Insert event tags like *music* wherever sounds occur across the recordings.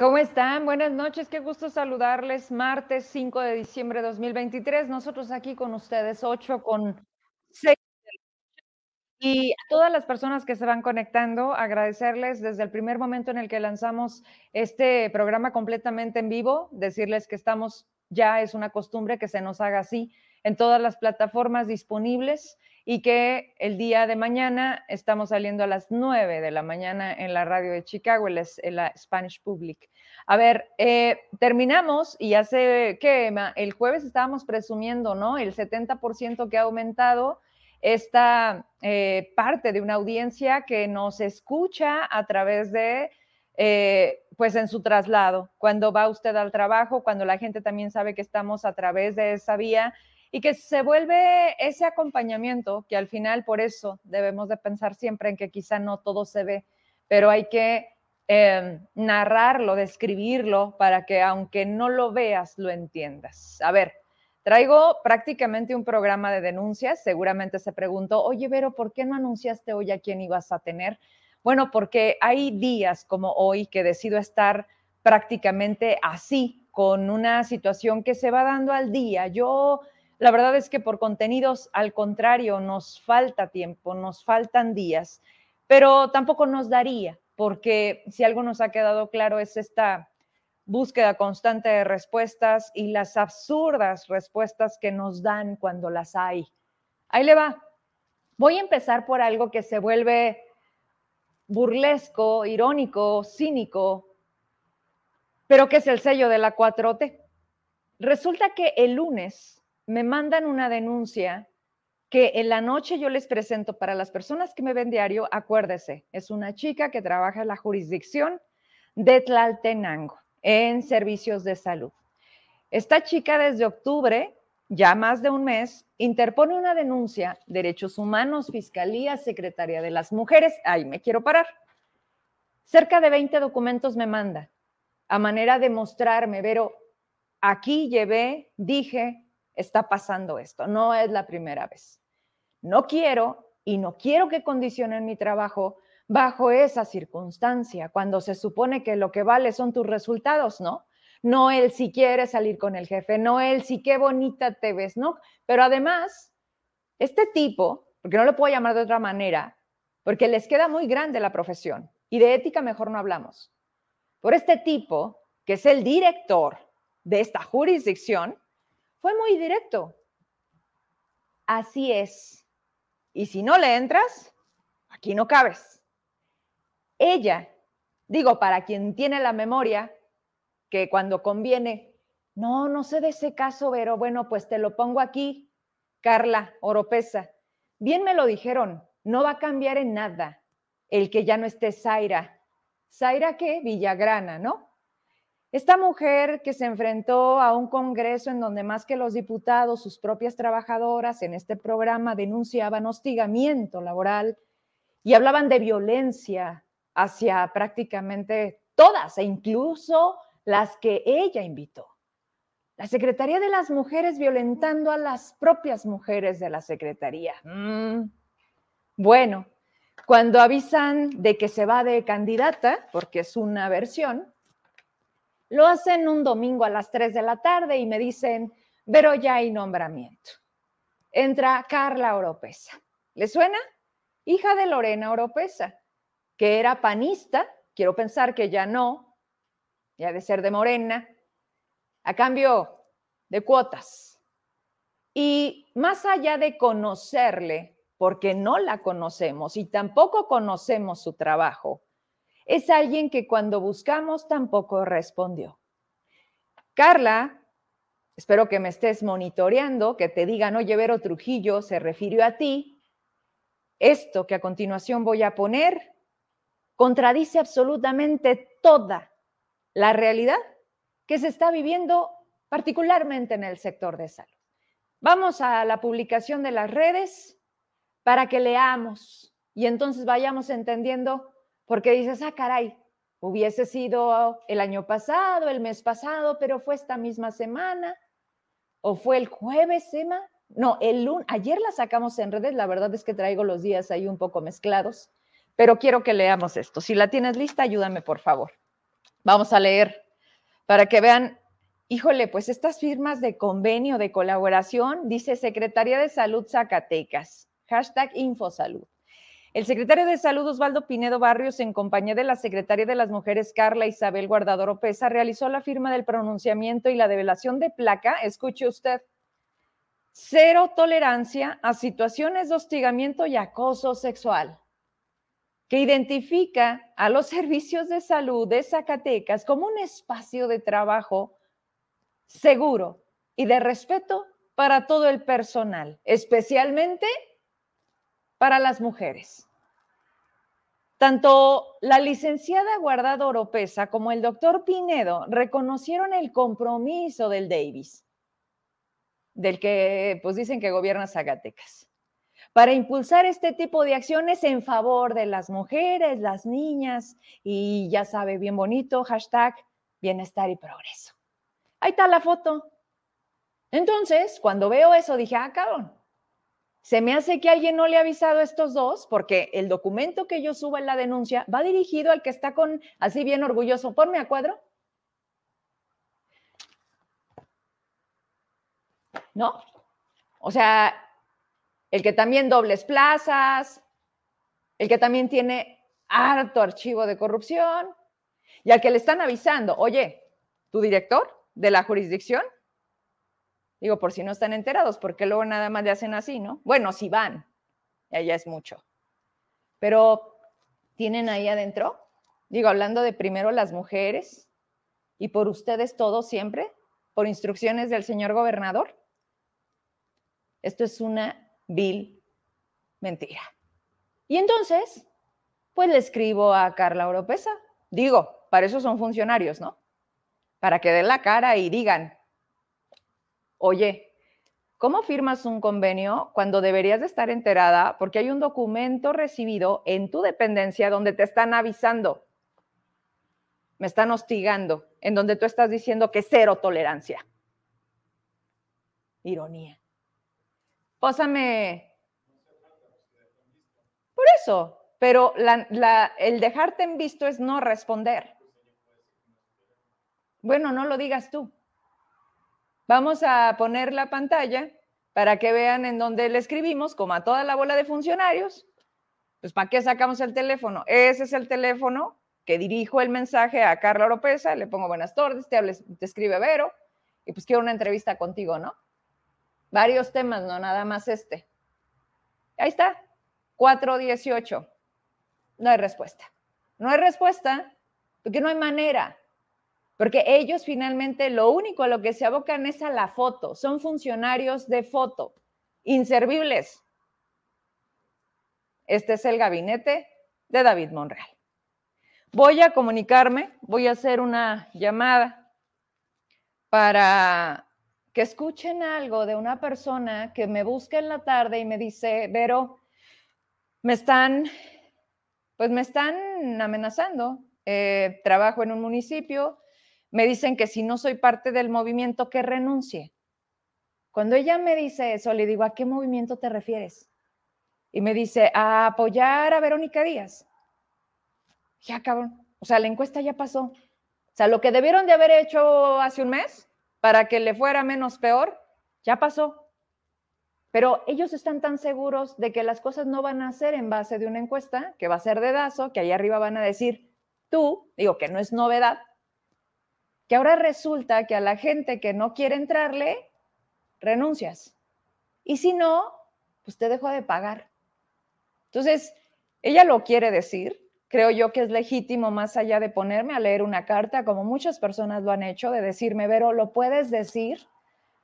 ¿Cómo están? Buenas noches, qué gusto saludarles. Martes 5 de diciembre de 2023, nosotros aquí con ustedes, 8 con 6. Y a todas las personas que se van conectando, agradecerles desde el primer momento en el que lanzamos este programa completamente en vivo, decirles que estamos, ya es una costumbre que se nos haga así en todas las plataformas disponibles y que el día de mañana estamos saliendo a las 9 de la mañana en la radio de Chicago, en la, Spanish Public. A ver, eh, terminamos y hace que el jueves estábamos presumiendo, ¿no? El 70% que ha aumentado esta eh, parte de una audiencia que nos escucha a través de, eh, pues en su traslado, cuando va usted al trabajo, cuando la gente también sabe que estamos a través de esa vía y que se vuelve ese acompañamiento que al final por eso debemos de pensar siempre en que quizá no todo se ve, pero hay que em, narrarlo, describirlo para que aunque no lo veas, lo entiendas. A ver, traigo prácticamente un programa de denuncias. Seguramente se preguntó, oye, Vero, ¿por qué no anunciaste hoy a quién ibas a tener? Bueno, porque hay días como hoy que decido estar prácticamente así, con una situación que se va dando al día. Yo la verdad es que por contenidos, al contrario, nos falta tiempo, nos faltan días, pero tampoco nos daría, porque si algo nos ha quedado claro es esta búsqueda constante de respuestas y las absurdas respuestas que nos dan cuando las hay. Ahí le va. Voy a empezar por algo que se vuelve burlesco, irónico, cínico, pero que es el sello de la 4T. Resulta que el lunes me mandan una denuncia que en la noche yo les presento para las personas que me ven diario, acuérdese, es una chica que trabaja en la jurisdicción de Tlaltenango en servicios de salud. Esta chica desde octubre, ya más de un mes, interpone una denuncia, Derechos Humanos, Fiscalía, Secretaría de las Mujeres, ahí me quiero parar. Cerca de 20 documentos me manda a manera de mostrarme, pero aquí llevé, dije, está pasando esto. No es la primera vez. No quiero y no quiero que condicionen mi trabajo bajo esa circunstancia, cuando se supone que lo que vale son tus resultados, ¿no? No el si quieres salir con el jefe, no el si qué bonita te ves, ¿no? Pero además, este tipo, porque no lo puedo llamar de otra manera, porque les queda muy grande la profesión y de ética mejor no hablamos. Por este tipo, que es el director de esta jurisdicción, fue muy directo. Así es. Y si no le entras, aquí no cabes. Ella, digo, para quien tiene la memoria, que cuando conviene, no, no sé de ese caso, pero bueno, pues te lo pongo aquí, Carla Oropesa. Bien me lo dijeron, no va a cambiar en nada el que ya no esté Zaira. ¿Zaira qué? Villagrana, ¿no? Esta mujer que se enfrentó a un congreso en donde más que los diputados, sus propias trabajadoras en este programa denunciaban hostigamiento laboral y hablaban de violencia hacia prácticamente todas e incluso las que ella invitó. La Secretaría de las Mujeres violentando a las propias mujeres de la Secretaría. Mm. Bueno, cuando avisan de que se va de candidata, porque es una versión, lo hacen un domingo a las 3 de la tarde y me dicen, pero ya hay nombramiento. Entra Carla Oropesa. ¿Le suena? Hija de Lorena Oropesa, que era panista, quiero pensar que ya no, ya de ser de Morena, a cambio de cuotas. Y más allá de conocerle, porque no la conocemos y tampoco conocemos su trabajo, es alguien que cuando buscamos tampoco respondió. Carla, espero que me estés monitoreando, que te digan, oye, Vero Trujillo se refirió a ti. Esto que a continuación voy a poner contradice absolutamente toda la realidad que se está viviendo particularmente en el sector de salud. Vamos a la publicación de las redes para que leamos y entonces vayamos entendiendo porque dices, ah, caray, hubiese sido el año pasado, el mes pasado, pero fue esta misma semana, o fue el jueves, Emma. No, el lunes, ayer la sacamos en redes, la verdad es que traigo los días ahí un poco mezclados, pero quiero que leamos esto. Si la tienes lista, ayúdame, por favor. Vamos a leer para que vean, híjole, pues estas firmas de convenio, de colaboración, dice Secretaría de Salud Zacatecas, hashtag Infosalud. El secretario de Salud Osvaldo Pinedo Barrios, en compañía de la secretaria de las Mujeres Carla Isabel Guardador Opesa, realizó la firma del pronunciamiento y la develación de placa, escuche usted, cero tolerancia a situaciones de hostigamiento y acoso sexual, que identifica a los *laughs* servicios de salud de Zacatecas como un espacio de trabajo seguro y de respeto para todo el personal, especialmente para las mujeres. Tanto la licenciada Guardado Oropesa como el doctor Pinedo reconocieron el compromiso del Davis, del que pues dicen que gobierna Zacatecas, para impulsar este tipo de acciones en favor de las mujeres, las niñas y ya sabe, bien bonito, hashtag bienestar y progreso. Ahí está la foto. Entonces, cuando veo eso, dije, ah, cabrón, se me hace que alguien no le ha avisado a estos dos, porque el documento que yo subo en la denuncia va dirigido al que está con, así bien orgulloso, ponme a cuadro. ¿No? O sea, el que también dobles plazas, el que también tiene harto archivo de corrupción, y al que le están avisando, oye, tu director de la jurisdicción Digo, por si no están enterados, porque luego nada más le hacen así, ¿no? Bueno, si van, ya es mucho. Pero, ¿tienen ahí adentro? Digo, hablando de primero las mujeres y por ustedes todos siempre, por instrucciones del señor gobernador. Esto es una vil mentira. Y entonces, pues le escribo a Carla Oropesa. Digo, para eso son funcionarios, ¿no? Para que den la cara y digan, oye, ¿cómo firmas un convenio cuando deberías de estar enterada porque hay un documento recibido en tu dependencia donde te están avisando, me están hostigando, en donde tú estás diciendo que cero tolerancia? Ironía. Pósame. Por eso, pero el dejarte en visto es no responder. Bueno, no lo digas tú. Vamos a poner la pantalla para que vean en dónde le escribimos, como a toda la bola de funcionarios. Pues, ¿para qué sacamos el teléfono? Ese es el teléfono que dirijo el mensaje a Carla Oropesa, le pongo buenas tardes, te, te escribe Vero, y pues quiero una entrevista contigo, ¿no? Varios temas, no nada más este. Ahí está, 418. No hay respuesta. No hay respuesta porque no hay manera. Porque ellos finalmente lo único a lo que se abocan es a la foto. Son funcionarios de foto, inservibles. Este es el gabinete de David Monreal. Voy a comunicarme, voy a hacer una llamada para que escuchen algo de una persona que me busca en la tarde y me dice, Vero, me están, pues me están amenazando. Eh, trabajo en un municipio, me dicen que si no soy parte del movimiento, que renuncie. Cuando ella me dice eso, le digo, ¿a qué movimiento te refieres? Y me dice, a apoyar a Verónica Díaz. Ya, cabrón. O sea, la encuesta ya pasó. O sea, lo que debieron de haber hecho hace un mes para que le fuera menos peor, ya pasó. Pero ellos están tan seguros de que las cosas no van a ser en base de una encuesta, que va a ser de DASO, que ahí arriba van a decir, tú, digo que no es novedad, que ahora resulta que a la gente que no quiere entrarle, renuncias. Y si no, pues te dejo de pagar. Entonces, ella lo quiere decir. Creo yo que es legítimo, más allá de ponerme a leer una carta, como muchas personas lo han hecho, de decirme, Vero, ¿lo puedes decir?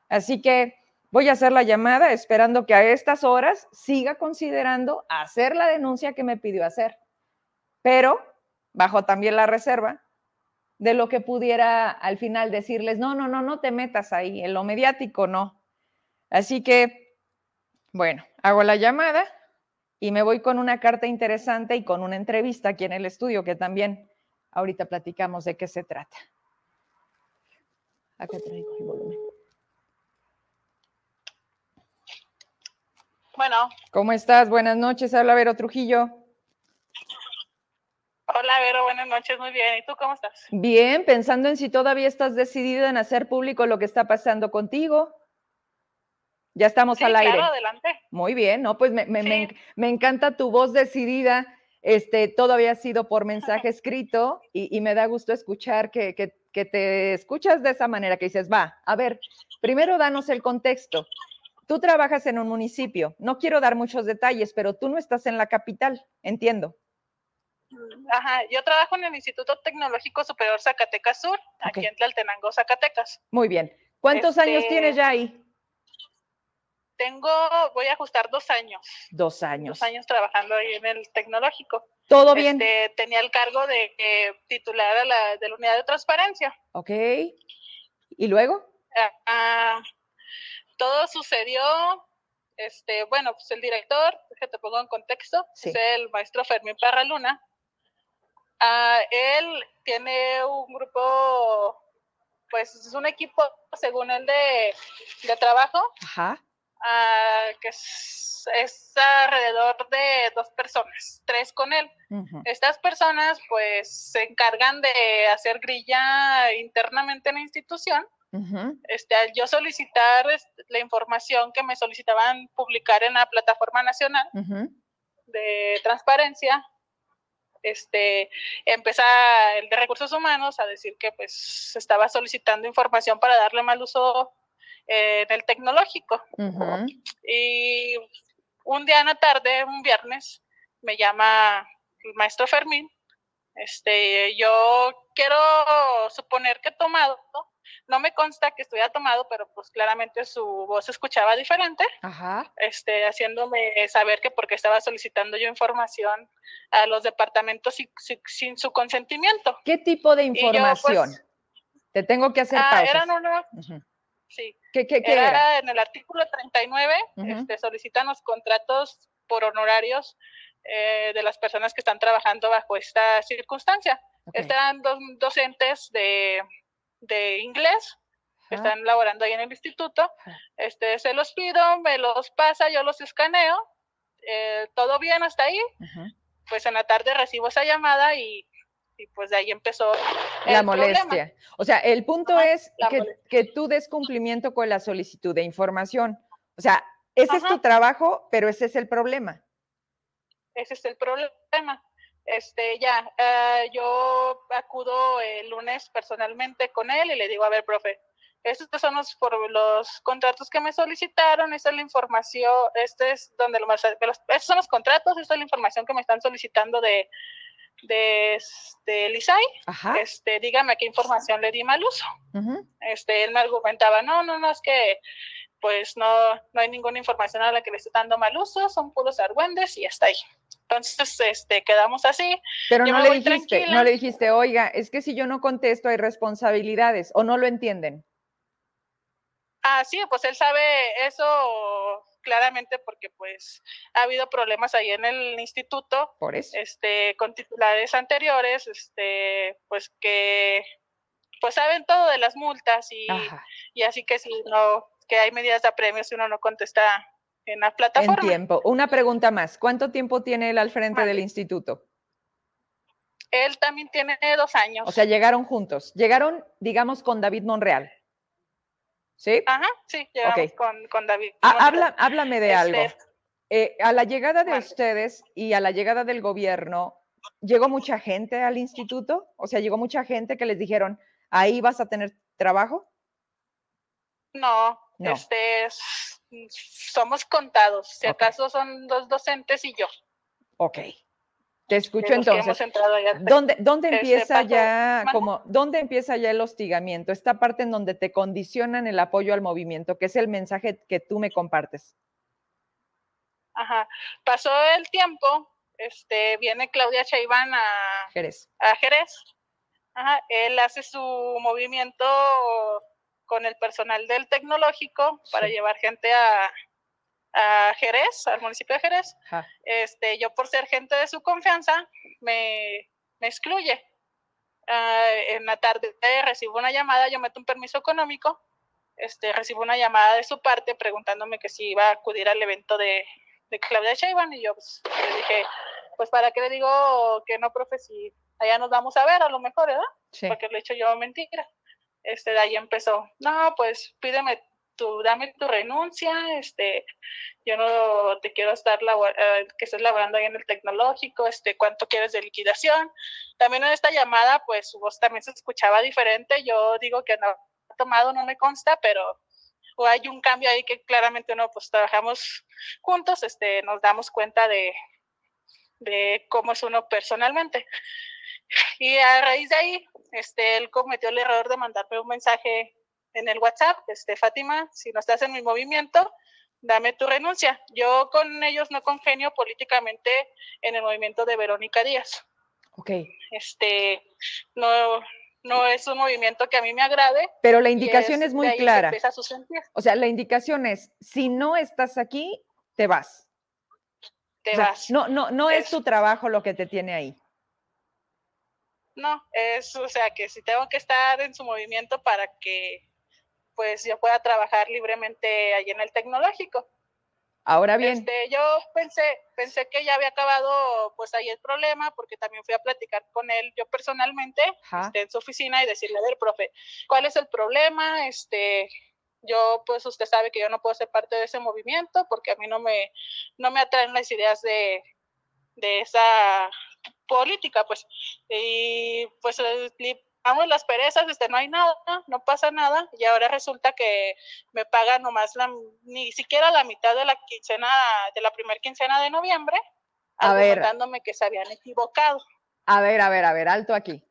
Así que voy a hacer la llamada esperando que a estas horas siga considerando hacer la denuncia que me pidió hacer. Pero bajo también la reserva de lo que pudiera al final decirles, no, no, no, no te metas ahí, en lo mediático no. Así que, bueno, hago la llamada y me voy con una carta interesante y con una entrevista aquí en el estudio que también ahorita platicamos de qué se trata. Acá traigo el volumen. Bueno. ¿Cómo estás? Buenas noches. Habla Vero Trujillo. Hola, Vero, buenas noches, muy bien. ¿Y tú cómo estás? Bien, pensando en si todavía estás decidida en hacer público lo que está pasando contigo. Ya estamos Sí, al aire. claro, adelante. Muy bien, ¿no? Pues me, me- me Sí. enc- me encanta tu voz decidida. Este, todo había sido por *laughs* mensaje escrito y, y me da gusto escuchar que, que- que te escuchas de esa manera, que dices, va, a ver, primero danos el contexto. Tú trabajas en un municipio, no quiero dar muchos detalles, pero tú no estás en la capital, entiendo. Ajá, yo trabajo en el Instituto Tecnológico Superior Zacatecas Sur, aquí en Tlaltenango, Zacatecas. Muy bien. ¿Cuántos años Este, tienes ya ahí? Tengo, voy a ajustar dos años, Dos años. dos años trabajando ahí en el tecnológico. ¿Todo bien? Este, tenía el cargo de eh, titular a la, de la unidad de transparencia. Ok. ¿Y luego? Ah, ah, todo sucedió, este, bueno, pues el director, que te pongo en contexto, Sí. es el maestro Fermín Parraluna. Ah, él tiene un grupo, pues es un equipo, según él, de, de trabajo, Ajá. ah, que es, es alrededor de dos personas, tres con él. Estas personas, pues, se encargan de hacer grilla internamente en la institución. Este, al yo solicitar este, la información que me solicitaban publicar en la plataforma nacional de transparencia, este, empieza el de recursos humanos a decir que pues estaba solicitando información para darle mal uso eh, en el tecnológico. Y un día en la tarde, un viernes, me llama el maestro Fermín. Este, yo quiero suponer que he tomado, no me consta que estuviera tomado, pero pues claramente su voz se escuchaba diferente, Ajá. este, haciéndome saber que porque estaba solicitando yo información a los departamentos sin, sin- sin su consentimiento. ¿Qué tipo de yo, pues, información? Te tengo que hacer Ah, eran unos, Ujú. sí, ¿Qué, qué, qué era, era? en el artículo 39, Ujú. este, solicitan los contratos por honorarios eh, de las personas que están trabajando bajo esta circunstancia. Están dos docentes de, de inglés que están laborando ahí en el instituto. Este, se los pido, me los pasa, yo los escaneo. eh, todo bien hasta ahí. Pues en la tarde recibo esa llamada y, y pues de ahí empezó La problema. molestia. O sea, el punto Ajá, es que, que tú des cumplimiento con la solicitud de información. O sea, ese es tu trabajo, pero ese es el problema. Ese es el problema. Este, ya, eh, yo acudo el lunes personalmente con él y le digo, a ver, profe, estos son los, por los contratos que me solicitaron, esta es la información, este es donde lo, los, estos son los contratos, esta es la información que me están solicitando de, de, este, Lisay, Ajá. este, dígame qué información le di mal uso. Este, él me argumentaba, no, no, no, es que pues no, no hay ninguna información a la que le esté dando mal uso, son puros argüendes y hasta ahí. Entonces, este, quedamos así. Pero Yo no le dijiste, no le dijiste, oiga, es que si yo no contesto hay responsabilidades o no lo entienden. Ah, sí, pues él sabe eso claramente porque pues ha habido problemas ahí en el instituto, Por eso. este, con titulares anteriores, este, pues que pues saben todo de las multas y, Ajá. y así que si no, que hay medidas de apremio si uno no contesta en la En plataforma. tiempo. Una pregunta más. ¿Cuánto tiempo tiene él al frente del instituto? Él también tiene dos años. O sea, llegaron juntos. Llegaron, digamos, con David Monreal. ¿Sí? Ajá, sí, llegamos con, con David. Ah, Monreal. habla, háblame de algo. Este, Eh, a la llegada de ustedes y a la llegada del gobierno, ¿llegó mucha gente al instituto? O sea, llegó mucha gente que les dijeron, ahí vas a tener trabajo. No, No. este, s- somos contados. Si acaso son dos docentes y yo. Ok. Te escucho entonces. ¿Dónde, dónde Este, empieza ya como, dónde empieza ya el hostigamiento? Esta parte en donde te condicionan el apoyo al movimiento, que es el mensaje que tú me compartes. Ajá. Pasó el tiempo, este, viene Claudia Chaiván a, Jerez. a Jerez. Ajá. Él hace su movimiento con el personal del tecnológico para Sí. llevar gente a, a Jerez, al municipio de Jerez. Ajá. este, yo por ser gente de su confianza, me, me excluye. Ah, en la tarde recibo una llamada, yo meto un permiso económico, este, recibo una llamada de su parte preguntándome que si iba a acudir al evento de, de Claudia Sheinbaum y yo pues, le dije, pues para qué le digo que no, profe, si allá nos vamos a ver a lo mejor, ¿verdad? Sí. Porque le he hecho yo mentira. Este, de ahí empezó, no, pues pídeme tu, dame tu renuncia, este, yo no te quiero estar, eh, que estés laborando ahí en el tecnológico, este, cuánto quieres de liquidación. También en esta llamada, pues su voz también se escuchaba diferente, yo digo que no ha tomado, no me consta, pero o hay un cambio ahí que claramente no, pues trabajamos juntos, este, nos damos cuenta de, de cómo es uno personalmente. Y a raíz de ahí, este, él cometió el error de mandarme un mensaje en el WhatsApp, este, Fátima, si no estás en mi movimiento, dame tu renuncia. Yo con ellos no congenio políticamente en el movimiento de Verónica Díaz. Ok. Este, no, no es un movimiento que a mí me agrade. Pero la indicación es, muy clara. O sea, la indicación es, si no estás aquí, te vas. Te vas. No, no, no es, tu trabajo lo que te tiene ahí. No, es, o sea, que si tengo que estar en su movimiento para que pues yo pueda trabajar libremente allí en el tecnológico. Ahora bien. Este, yo pensé, pensé que ya había acabado pues ahí el problema, porque también fui a platicar con él yo personalmente este, en su oficina y decirle, a ver, profe, ¿cuál es el problema? Este, yo, pues usted sabe que yo no puedo ser parte de ese movimiento porque a mí no me, no me atraen las ideas de, de esa política, pues. Y pues vamos las perezas, este, no hay nada, no pasa nada, y ahora resulta que me pagan nomás la, ni siquiera la mitad de la quincena, de la primera quincena de noviembre, a que se habían equivocado. A ver, a ver, a ver, alto aquí.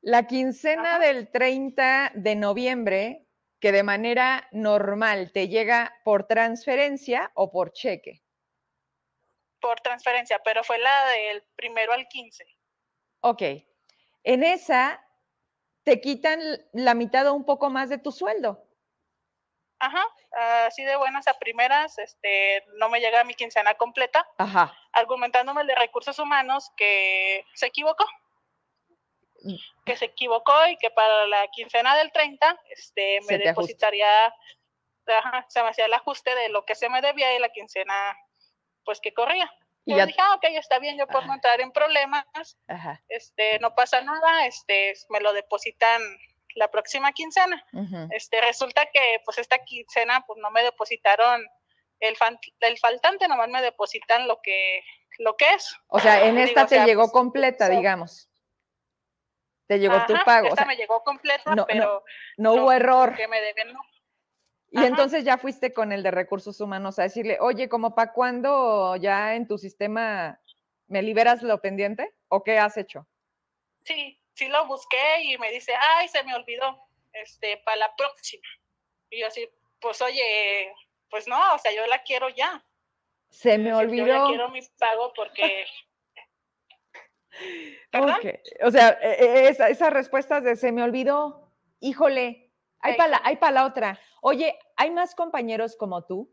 La quincena del 30 de noviembre, que de manera normal te llega por transferencia o por cheque. Por transferencia, pero fue la del primero al 15. Ok. En esa te quitan la mitad o un poco más de tu sueldo. Ajá, así de buenas a primeras, este, no me llega mi quincena completa, Ajá. argumentándome de recursos humanos que se equivocó, mm. que se equivocó y que para la quincena del 30, este, me depositaría, ajá, se me hacía el ajuste de lo que se me debía y la quincena, pues que corría. Y yo dije, ah, ok, está bien, yo puedo entrar en problemas, este, no pasa nada, este, me lo depositan la próxima quincena. Este, resulta que, pues, esta quincena, pues, no me depositaron el, el faltante, nomás me depositan lo que, lo que es. O sea, en *laughs* esta te llegó pues, completa, digamos. Te llegó tu pago. Esta me llegó completa, pero no, hubo error. Que me deben, no. Y entonces ya fuiste con el de recursos humanos a decirle, oye, ¿como para cuándo ya en tu sistema me liberas lo pendiente? ¿O qué has hecho? Sí, sí lo busqué y me dice, ay, se me olvidó, este, para la próxima. Y yo así, pues oye, pues no, o sea, yo la quiero ya. Se me olvidó. Yo quiero mi pago porque... *laughs* O sea, e, e, esas respuestas de se me olvidó, híjole, hay para la, hay la otra. Oye, ¿hay más compañeros como tú?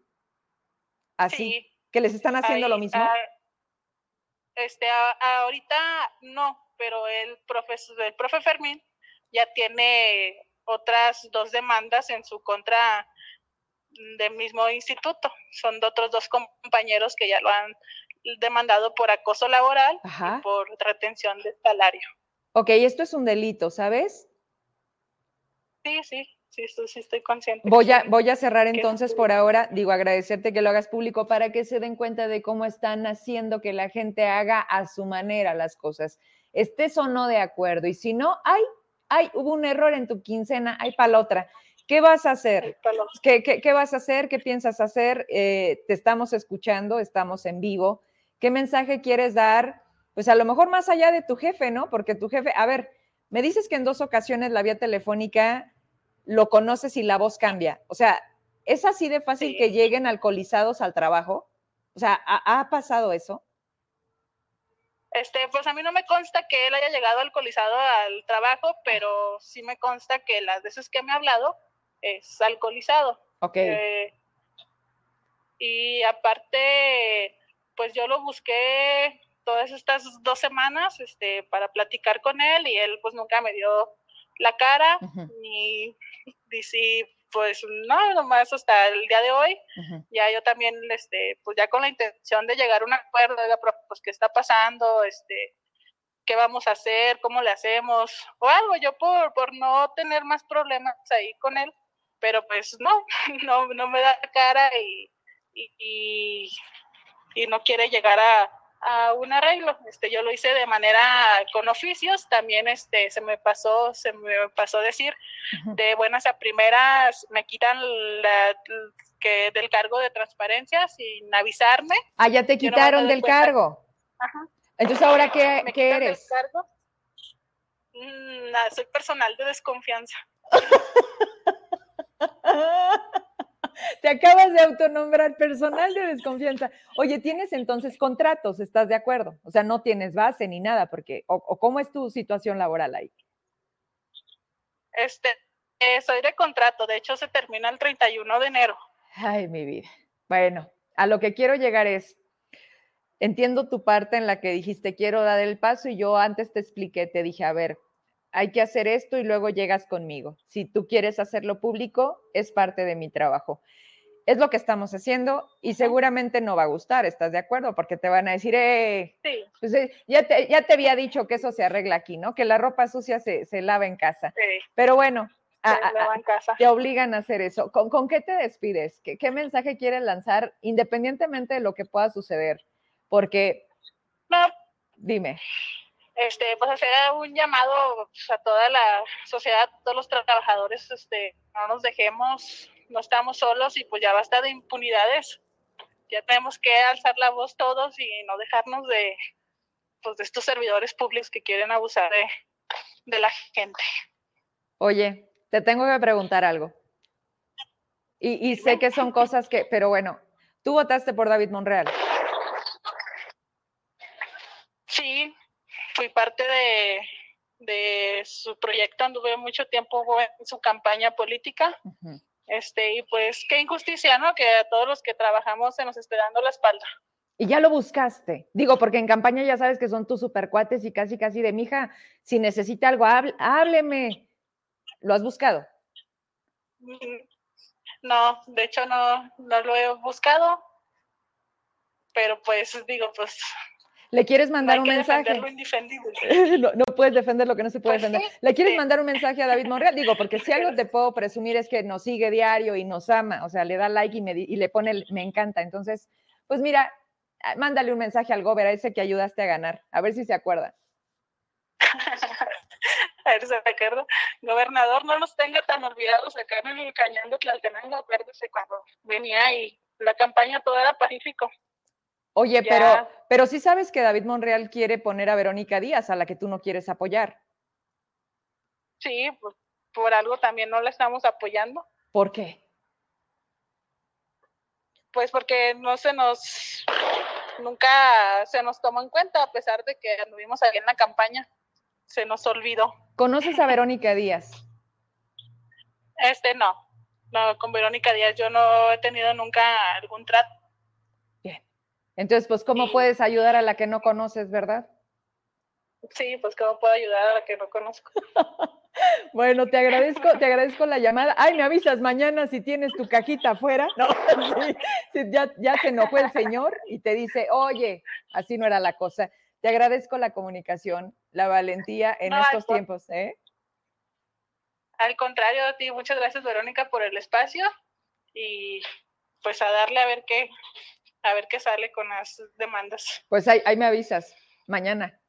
Así, que les están haciendo lo mismo. Ah, este, ahorita no, pero el profesor, el profe Fermín ya tiene otras dos demandas en su contra del mismo instituto. Son de otros dos compañeros que ya lo han demandado por acoso laboral y por retención de salario. Ok, esto es un delito, ¿sabes? Sí, sí, sí, sí estoy consciente. Voy a, voy a cerrar entonces por ahora, digo, agradecerte que lo hagas público para que se den cuenta de cómo están haciendo que la gente haga a su manera las cosas. Estés o no de acuerdo, y si no, hay, hay, hubo un error en tu quincena, hay para la otra. ¿Qué vas a hacer? ¿Qué, qué, vas a hacer? ¿Qué piensas hacer? Eh, te estamos escuchando, estamos en vivo. ¿Qué mensaje quieres dar? Pues a lo mejor más allá de tu jefe, ¿no? Porque tu jefe, a ver, me dices que en dos ocasiones la vía telefónica lo conoces y la voz cambia. O sea, ¿es así de fácil que lleguen alcoholizados al trabajo? O sea, ¿ha, pasado eso? Este, pues a mí no me consta que él haya llegado alcoholizado al trabajo, pero sí me consta que las veces que me ha hablado es alcoholizado. Ok. Eh, y aparte, pues yo lo busqué todas estas dos semanas este, para platicar con él y él pues nunca me dio la cara ni dice pues no, nomás hasta el día de hoy, ya yo también, este, pues ya con la intención de llegar a un acuerdo, pues qué está pasando, este, qué vamos a hacer, cómo le hacemos, o algo, yo por, por no tener más problemas ahí con él, pero pues no, *laughs* no, no me da cara y, y, y no quiere llegar a, a un arreglo. Este, yo lo hice de manera con oficios, también este, se me pasó, se me pasó decir, de buenas a primeras me quitan la, que del cargo de transparencia sin avisarme. Ah, ya te quitaron del cargo. Ajá. Entonces, ¿ahora qué, ¿qué eres? Cargo? Mm, soy personal de desconfianza. *laughs* *laughs* Te acabas de autonombrar personal de desconfianza. Oye, tienes entonces contratos, ¿estás de acuerdo? O sea, no tienes base ni nada, porque, o, cómo es tu situación laboral ahí? Este, eh, soy de contrato, de hecho se termina el 31 de enero. Ay, mi vida. Bueno, a lo que quiero llegar es, entiendo tu parte en la que dijiste, quiero dar el paso y yo antes te expliqué, te dije, a ver, hay que hacer esto y luego llegas conmigo. Si tú quieres hacerlo público, es parte de mi trabajo. Es lo que estamos haciendo y seguramente no va a gustar, ¿estás de acuerdo? Porque te van a decir, eh, sí. pues, eh, ya, te, ya te había dicho que eso se arregla aquí, ¿no? Que la ropa sucia se, se lava en casa. Sí. Pero bueno, te obligan a hacer eso. ¿Con, ¿Con, qué te despides? ¿Qué, ¿Qué, mensaje quieres lanzar independientemente de lo que pueda suceder? Porque, no. dime este, pues hacer un llamado pues, a toda la sociedad, a todos los trabajadores, este, no nos dejemos, no estamos solos y pues ya basta de impunidades. Ya tenemos que alzar la voz todos y no dejarnos de, pues, de estos servidores públicos que quieren abusar de, de la gente. Oye, te tengo que preguntar algo. Y, y sé que son cosas que, pero bueno, tú votaste por David Monreal. Sí, fui parte de, de su proyecto, anduve mucho tiempo en su campaña política. Este, y pues qué injusticia, ¿no? Que a todos los que trabajamos se nos esté dando la espalda. Y ya lo buscaste. Digo, porque en campaña ya sabes que son tus supercuates y casi, casi de mi hija, si necesita algo, hábleme. ¿Lo has buscado? Mm, no, de hecho no, no lo he buscado. Pero pues digo, pues ¿Le quieres mandar un mensaje? *laughs* no, no, puedes defender lo que no se puede pues defender. ¿Le quieres mandar un mensaje a David Monreal? Digo, porque si algo te puedo presumir es que nos sigue diario y nos ama, o sea, le da like y, me, y le pone el, me encanta. Entonces, pues mira, ah, mándale un mensaje al gober, a ese que ayudaste a ganar, a ver si se acuerda. *laughs* a ver si se acuerda. Gobernador, no nos tenga tan olvidados acá en el cañón de Tlaltenango, acuérdese cuando venía y la campaña toda era pacífico. Oye, pero, pero sí sabes que David Monreal quiere poner a Verónica Díaz, a la que tú no quieres apoyar. Sí, por algo también no la estamos apoyando. ¿Por qué? Pues porque no se nos, nunca se nos tomó en cuenta, a pesar de que anduvimos ahí en la campaña, se nos olvidó. ¿Conoces a *laughs* Verónica Díaz? Este no, no, con Verónica Díaz yo no he tenido nunca algún trato. Entonces, pues, ¿cómo puedes ayudar a la que no conoces, verdad? Sí, pues, ¿cómo puedo ayudar a la que no conozco? *laughs* bueno, te agradezco, te agradezco la llamada. Ay, me avisas mañana si tienes tu cajita afuera. No, *laughs* sí, ya, ya se enojó el señor y te dice, oye, así no era la cosa. Te agradezco la comunicación, la valentía en estos tiempos, ¿eh? Al contrario a ti, muchas gracias, Verónica, por el espacio y pues a darle a ver qué, a ver qué sale con las demandas. Pues ahí, ahí me avisas, mañana,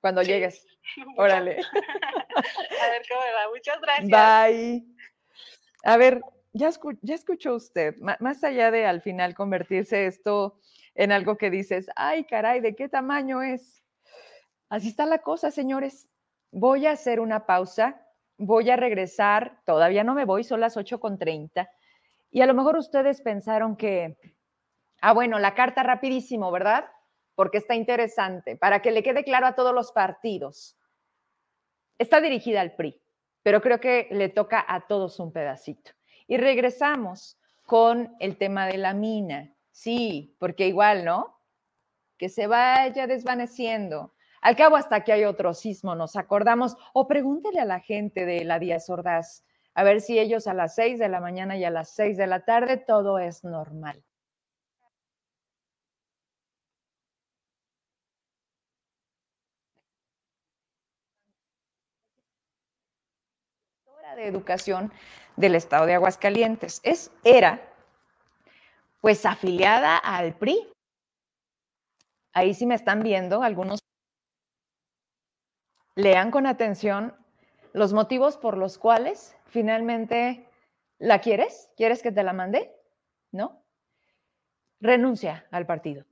cuando llegues. *laughs* Órale. *laughs* a ver cómo va. Muchas gracias. Bye. A ver, ya, ya escuchó usted, más allá de al final convertirse esto en algo que dices, ay, caray, ¿de qué tamaño es? Así está la cosa, señores. Voy a hacer una pausa, voy a regresar, todavía no me voy, son las 8.30, y a lo mejor ustedes pensaron que Ah, bueno, la carta rapidísimo, ¿verdad? Porque está interesante, para que le quede claro a todos los partidos. Está dirigida al PRI, pero creo que le toca a todos un pedacito. Y regresamos con el tema de la mina. Sí, porque igual, ¿no? Que se vaya desvaneciendo. Al cabo, hasta que hay otro sismo, nos acordamos. O pregúntele a la gente de la Díaz Ordaz, a ver si ellos a las seis de la mañana y a las seis de la tarde todo es normal. De Educación del Estado de Aguascalientes. Es, era, pues, afiliada al PRI. Ahí sí me están viendo algunos. Lean con atención los motivos por los cuales finalmente la quieres. ¿Quieres que te la mande? ¿No? Renuncia al partido.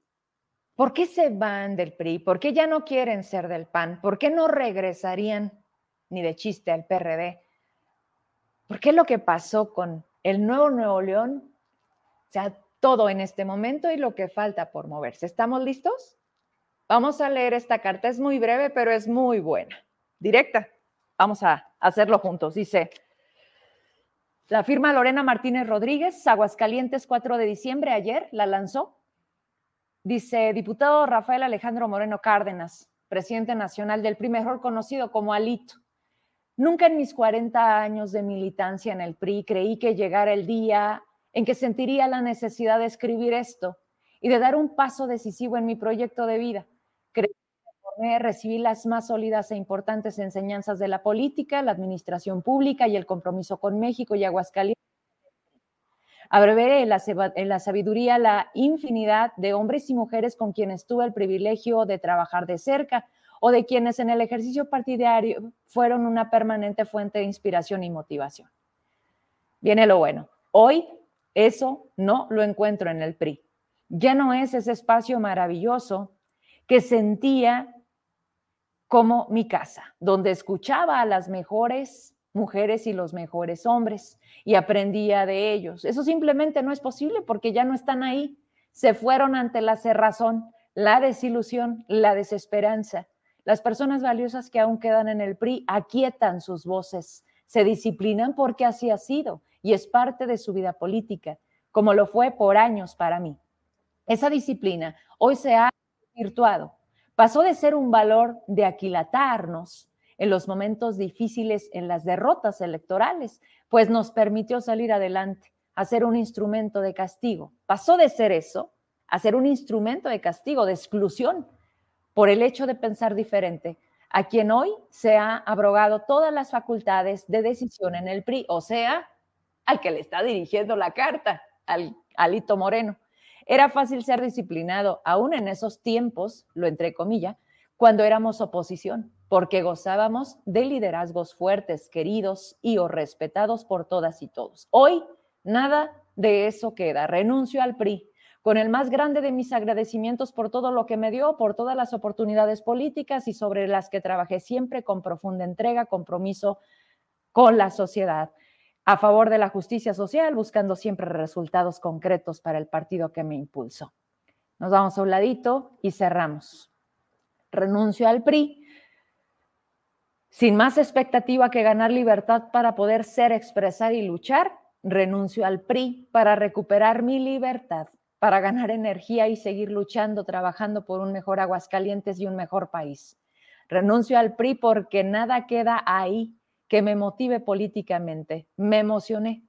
¿Por qué se van del PRI? ¿Por qué ya no quieren ser del PAN? ¿Por qué no regresarían ni de chiste al PRD? ¿Por qué lo que pasó con el nuevo Nuevo León? O sea, todo en este momento y lo que falta por moverse. ¿Estamos listos? Vamos a leer esta carta. Es muy breve, pero es muy buena. Directa. Vamos a hacerlo juntos. Dice, la firma Lorena Martínez Rodríguez, Aguascalientes, 4 de diciembre, ayer la lanzó Dice, diputado Rafael Alejandro Moreno Cárdenas, presidente nacional del PRI, mejor conocido como Alito. Nunca en mis 40 años de militancia en el PRI creí que llegara el día en que sentiría la necesidad de escribir esto y de dar un paso decisivo en mi proyecto de vida. Creí que recibí las más sólidas e importantes enseñanzas de la política, la administración pública y el compromiso con México y Aguascalientes Abreveré en la, sabiduría la infinidad de hombres y mujeres con quienes tuve el privilegio de trabajar de cerca o de quienes en el ejercicio partidario fueron una permanente fuente de inspiración y motivación. Viene lo bueno. Hoy eso no lo encuentro en el PRI. Ya no es ese espacio maravilloso que sentía como mi casa, donde escuchaba a las mejores mujeres y los mejores hombres y aprendía de ellos. Eso simplemente no es posible porque ya no están ahí. Se fueron ante la cerrazón, la desilusión, la desesperanza. Las personas valiosas que aún quedan en el PRI aquietan sus voces, se disciplinan porque así ha sido y es parte de su vida política, como lo fue por años para mí. Esa disciplina hoy se ha virtuado. Pasó de ser un valor de aquilatarnos en los momentos difíciles, en las derrotas electorales, pues nos permitió salir adelante, hacer un instrumento de castigo. Pasó de ser eso a ser un instrumento de castigo, de exclusión, por el hecho de pensar diferente, a quien hoy se ha abrogado todas las facultades de decisión en el PRI, o sea, al que le está dirigiendo la carta, al Alito Moreno. Era fácil ser disciplinado, aún en esos tiempos, lo entre comillas, cuando éramos oposición porque gozábamos de liderazgos fuertes, queridos y o respetados por todas y todos. Hoy nada de eso queda. Renuncio al PRI con el más grande de mis agradecimientos por todo lo que me dio, por todas las oportunidades políticas y sobre las que trabajé siempre con profunda entrega, compromiso con la sociedad, a favor de la justicia social, buscando siempre resultados concretos para el partido que me impulsó. Nos vamos a un ladito y cerramos. Renuncio al PRI sin más expectativa que ganar libertad para poder ser, expresar y luchar, renuncio al PRI para recuperar mi libertad, para ganar energía y seguir luchando, trabajando por un mejor Aguascalientes y un mejor país. Renuncio al PRI porque nada queda ahí que me motive políticamente. Me emocioné.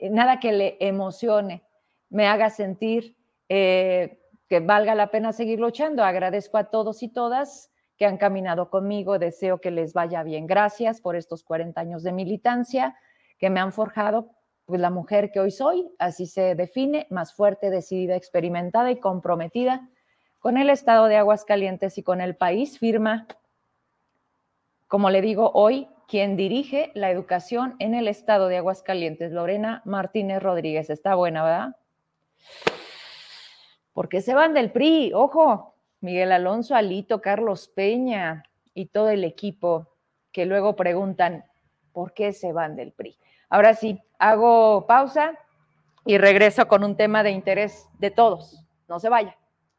Nada que le emocione, me haga sentir eh, que valga la pena seguir luchando. Agradezco a todos y todas que han caminado conmigo. Deseo que les vaya bien. Gracias por estos 40 años de militancia que me han forjado pues la mujer que hoy soy, así se define, más fuerte, decidida, experimentada y comprometida con el estado de Aguascalientes y con el país, firma, como le digo hoy, quien dirige la educación en el estado de Aguascalientes, Lorena Martínez Rodríguez. Está buena, ¿verdad? ¿Por qué se van del PRI? Ojo, Miguel Alonso, Alito, Carlos Peña y todo el equipo que luego preguntan por qué se van del PRI. Ahora sí, hago pausa y regreso con un tema de interés de todos. No se vaya.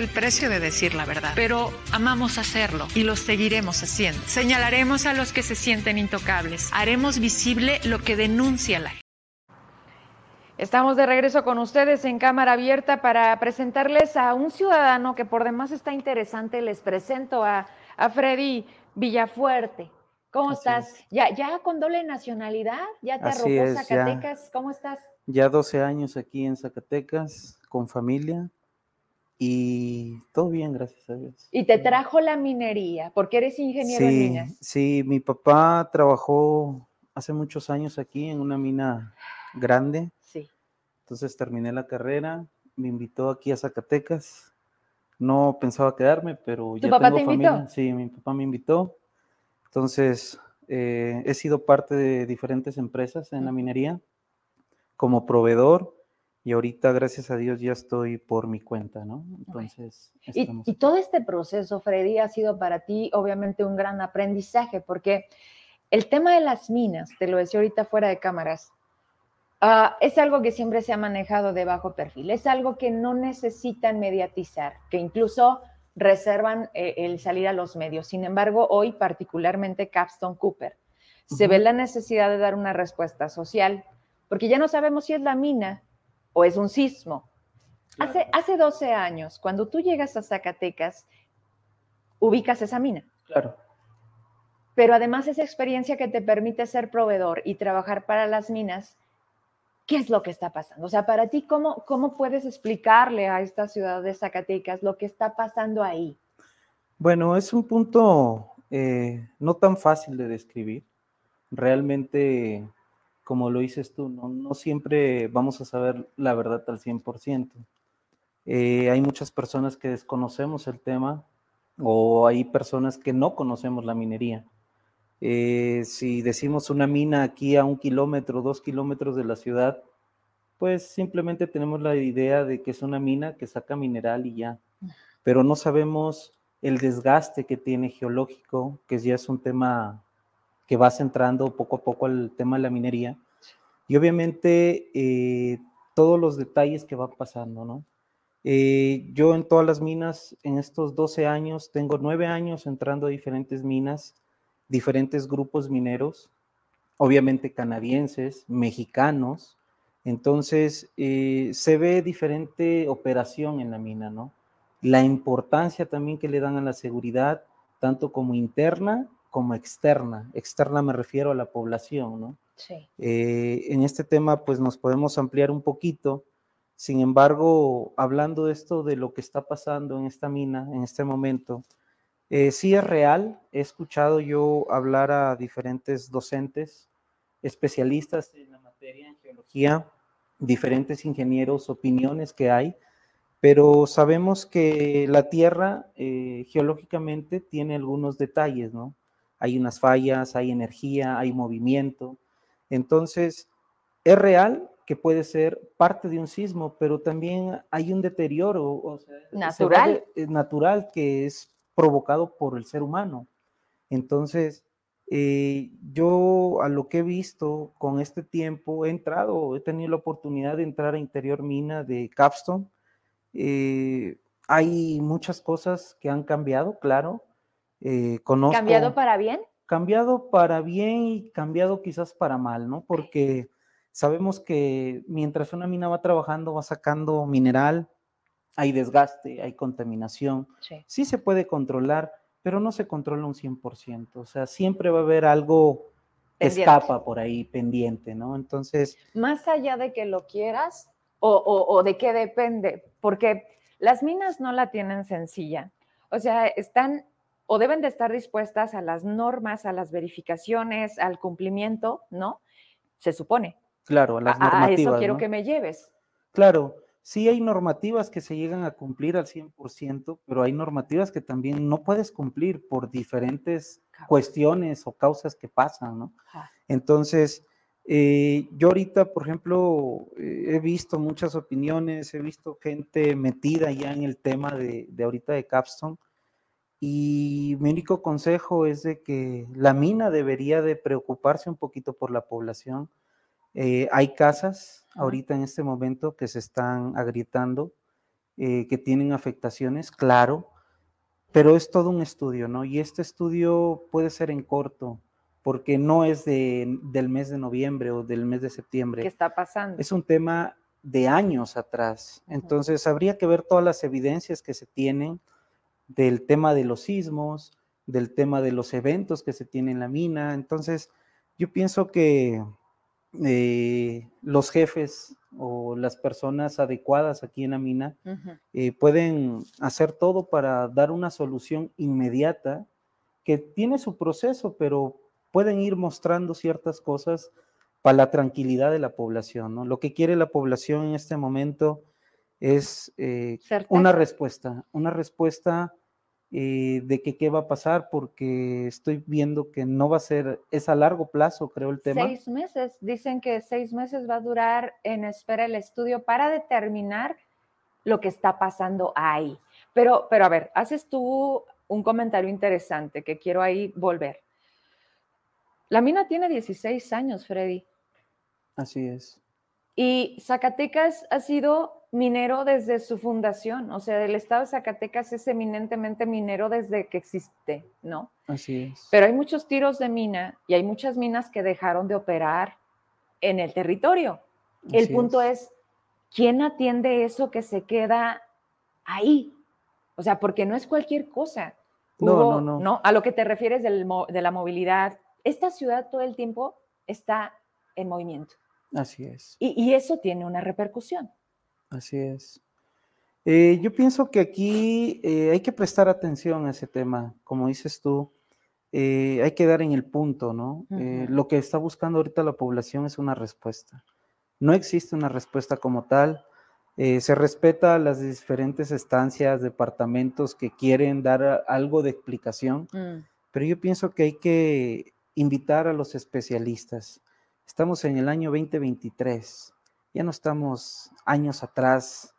el precio de decir la verdad, pero amamos hacerlo y lo seguiremos haciendo. Señalaremos a los que se sienten intocables. Haremos visible lo que denuncia la gente. Estamos de regreso con ustedes en cámara abierta para presentarles a un ciudadano que por demás está interesante. Les presento a, a Freddy Villafuerte. ¿Cómo estás? ¿Ya, ¿Ya con doble nacionalidad? ¿Ya te arrojó Zacatecas? ¿Cómo estás? Ya 12 años aquí en Zacatecas, con familia, y todo bien, gracias a Dios. Y te trajo la minería, porque eres ingeniero en minas. Sí, mi papá trabajó hace muchos años aquí en una mina grande. Sí. Entonces terminé la carrera, me invitó aquí a Zacatecas. No pensaba quedarme, pero ya papá te invitó? Sí, mi papá me invitó. Entonces, eh, he sido parte de diferentes empresas en la minería como proveedor y ahorita, gracias a Dios, ya estoy por mi cuenta, ¿no? Entonces... Y, todo este proceso, Freddy, ha sido para ti obviamente un gran aprendizaje, porque el tema de las minas, te lo decía ahorita fuera de cámaras, ah, es algo que siempre se ha manejado de bajo perfil, es algo que no necesitan mediatizar, que incluso reservan eh, el salir a los medios. Sin embargo, hoy particularmente Capstone Cooper, se ve la necesidad de dar una respuesta social porque ya no sabemos si es la mina o es un sismo. Hace, hace 12 años, cuando tú llegas a Zacatecas, ubicas esa mina. Claro. Pero además esa experiencia que te permite ser proveedor y trabajar para las minas, ¿qué es lo que está pasando? O sea, para ti, ¿cómo, cómo puedes explicarle a esta ciudad de Zacatecas lo que está pasando ahí? Bueno, es un punto eh, no tan fácil de describir. Realmente como lo dices tú, no, siempre vamos a saber la verdad al 100%. Eh, hay muchas personas que desconocemos el tema o hay personas que no conocemos la minería. Eh, si decimos una mina aquí a un kilómetro, dos kilómetros de la ciudad, pues simplemente tenemos la idea de que es una mina que saca mineral y ya, pero no sabemos el desgaste que tiene geológico, que ya es un tema que va centrando poco a poco el tema de la minería. Y obviamente eh, todos los detalles que van pasando, ¿no? Eh, yo en todas las minas, en estos 12 años, tengo 9 años entrando a diferentes minas, diferentes grupos mineros, obviamente canadienses, mexicanos. Entonces, eh, se ve diferente operación en la mina, ¿no? La importancia también que le dan a la seguridad, tanto como interna como externa. Externa me refiero a la población, ¿no? Sí. Eh, en este tema, pues nos podemos ampliar un poquito. Sin embargo, hablando de esto, de lo que está pasando en esta mina en este momento, eh, sí es real. He escuchado yo hablar a diferentes docentes, especialistas en la materia, en geología, diferentes ingenieros, opiniones que hay, pero sabemos que la Tierra eh, geológicamente tiene algunos detalles, ¿no? Hay unas fallas, hay energía, hay movimiento. Entonces, es real que puede ser parte de un sismo, pero también hay un deterioro natural. natural que es provocado por el ser humano. Entonces, eh, yo a lo que he visto con este tiempo, he entrado, he tenido la oportunidad de entrar a Interior Mina de Capstone. Eh, hay muchas cosas que han cambiado, claro. Eh, ¿Cambiado para bien? Cambiado para bien y cambiado quizás para mal, ¿no? Porque sabemos que mientras una mina va trabajando, va sacando mineral, hay desgaste, hay contaminación. Sí, se puede controlar, pero no se controla un 100%. O sea, siempre va a haber algo que escapa por ahí pendiente, ¿no? Entonces... Más allá de que lo quieras o, o de qué depende, porque las minas no la tienen sencilla. O sea, están o deben de estar dispuestas a las normas, a las verificaciones, al cumplimiento, ¿no? Se supone. Claro, a las normativas. A eso quiero que me lleves. Claro, sí hay normativas que se llegan a cumplir al 100%, pero hay normativas que también no puedes cumplir por diferentes cuestiones o causas que pasan, ¿no? Entonces, eh, yo ahorita, por ejemplo, eh, he visto muchas opiniones, he visto gente metida ya en el tema de, de ahorita de Capstone, y mi único consejo es de que la mina debería de preocuparse un poquito por la población. Eh, hay casas ahorita en este momento que se están agrietando, que tienen afectaciones, claro, pero es todo un estudio, ¿no? Y este estudio puede ser en corto, porque no es de, del mes de noviembre o del mes de septiembre. ¿Qué está pasando? Es un tema de años atrás. Entonces, habría que ver todas las evidencias que se tienen del tema de los sismos, del tema de los eventos que se tienen en la mina. Entonces, yo pienso que eh, los jefes o las personas adecuadas aquí en la mina eh, pueden hacer todo para dar una solución inmediata que tiene su proceso, pero pueden ir mostrando ciertas cosas para la tranquilidad de la población. ¿no? Lo que quiere la población en este momento es eh, una respuesta, una respuesta eh, de que qué va a pasar, porque estoy viendo que no va a ser, es a largo plazo, creo, el tema. Seis meses, dicen que seis meses va a durar en espera el estudio para determinar lo que está pasando ahí. Pero, pero a ver, haces tú un comentario interesante que quiero ahí volver. La mina tiene 16 años, Freddy. Así es. Y Zacatecas ha sido minero desde su fundación, o sea, el estado de Zacatecas es eminentemente minero desde que existe, ¿no? Así es. Pero hay muchos tiros de mina y hay muchas minas que dejaron de operar en el territorio. el punto es. ¿quién atiende eso que se queda ahí? O sea, porque no es cualquier cosa. no, no, no, A lo que te refieres de la movilidad, esta ciudad todo el tiempo está en movimiento. Así es. y eso tiene una repercusión. Así es. Eh, yo pienso que aquí eh, hay que prestar atención a ese tema, como dices tú, eh, hay que dar en el punto, ¿no? lo que está buscando ahorita la población es una respuesta. No existe una respuesta como tal. se respeta las diferentes estancias, departamentos que quieren dar algo de explicación, mm. pero yo pienso que hay que invitar a los especialistas. Estamos en el año 2023 ya no estamos años atrás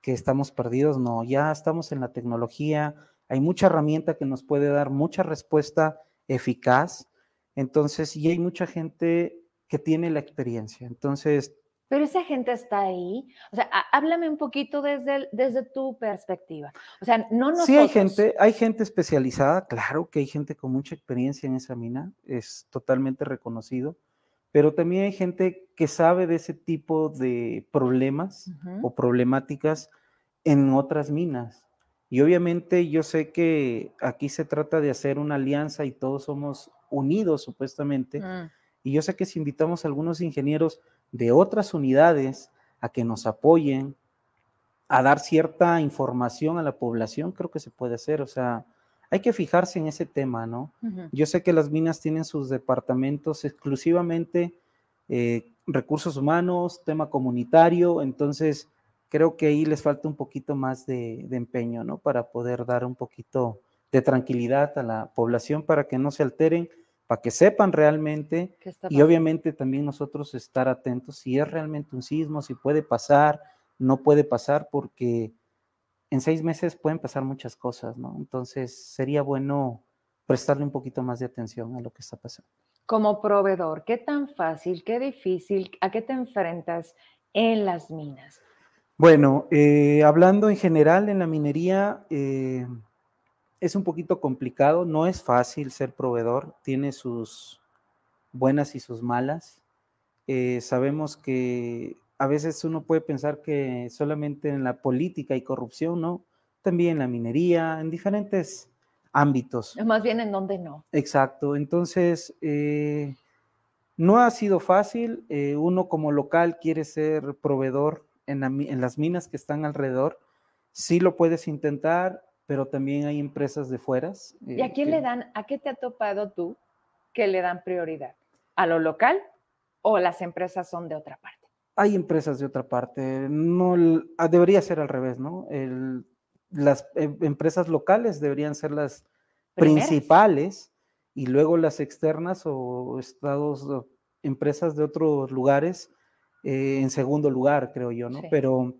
que estamos perdidos, no, ya estamos en la tecnología, hay mucha herramienta que nos puede dar mucha respuesta eficaz, entonces, y hay mucha gente que tiene la experiencia, entonces... Pero esa gente está ahí. O sea, háblame un poquito desde, desde tu perspectiva. O sea, no nosotros. Sí, hay gente, hay gente especializada, claro que hay gente con mucha experiencia en esa mina, es totalmente reconocido pero también hay gente que sabe de ese tipo de problemas o problemáticas en otras minas. Y obviamente yo sé que aquí se trata de hacer una alianza y todos somos unidos supuestamente. Mm. Y yo sé que si invitamos a algunos ingenieros de otras unidades a que nos apoyen, a dar cierta información a la población, creo que se puede hacer. O sea, hay que fijarse en ese tema, ¿no? Yo sé que las minas tienen sus departamentos exclusivamente eh, recursos humanos, tema comunitario, entonces creo que ahí les falta un poquito más de, empeño, ¿no? Para poder dar un poquito de tranquilidad a la población para que no se alteren, para que sepan realmente y obviamente también nosotros estar atentos si es realmente un sismo, si puede pasar, no puede pasar, porque en seis meses pueden pasar muchas cosas, ¿no? Entonces sería bueno prestarle un poquito más de atención a lo que está pasando. Como proveedor, ¿qué tan fácil, qué difícil, a qué te enfrentas en las minas? Bueno, eh, hablando en general en la minería, eh, es un poquito complicado, no es fácil ser proveedor, tiene sus buenas y sus malas. Eh, sabemos que a veces uno puede pensar que solamente en la política y corrupción, ¿no? También en la minería, en diferentes ámbitos. Más bien en donde no. Exacto. Entonces, eh, no ha sido fácil. Eh, uno como local quiere ser proveedor en, las minas que están alrededor. Sí lo puedes intentar, pero también hay empresas de fueras. ¿Y a eh, quién le dan, a qué te ha topado tú que le dan prioridad? ¿A lo local o las empresas son de otra parte? Hay empresas de otra parte. No, ah, debería ser al revés, ¿no? las em, empresas locales deberían ser las principales y luego las externas o estados, empresas de otros lugares eh, en segundo lugar, creo yo, ¿no? Pero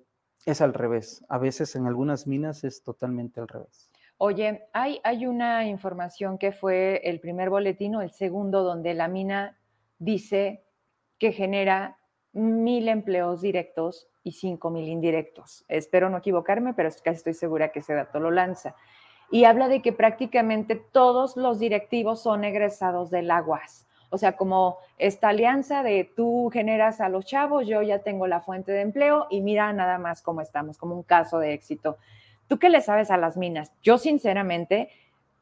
es al revés. A veces en algunas minas es totalmente al revés. Oye, hay, hay una información que fue el primer boletín o el segundo donde la mina dice que genera mil empleos directos y cinco mil indirectos. Espero no equivocarme, pero casi estoy segura que ese dato lo lanza. Y habla de que prácticamente todos los directivos son egresados del Aguas. O sea, como esta alianza de tú generas a los chavos, yo ya tengo la fuente de empleo y mira nada más cómo estamos, como un caso de éxito. ¿Tú qué le sabes a las minas? Yo sinceramente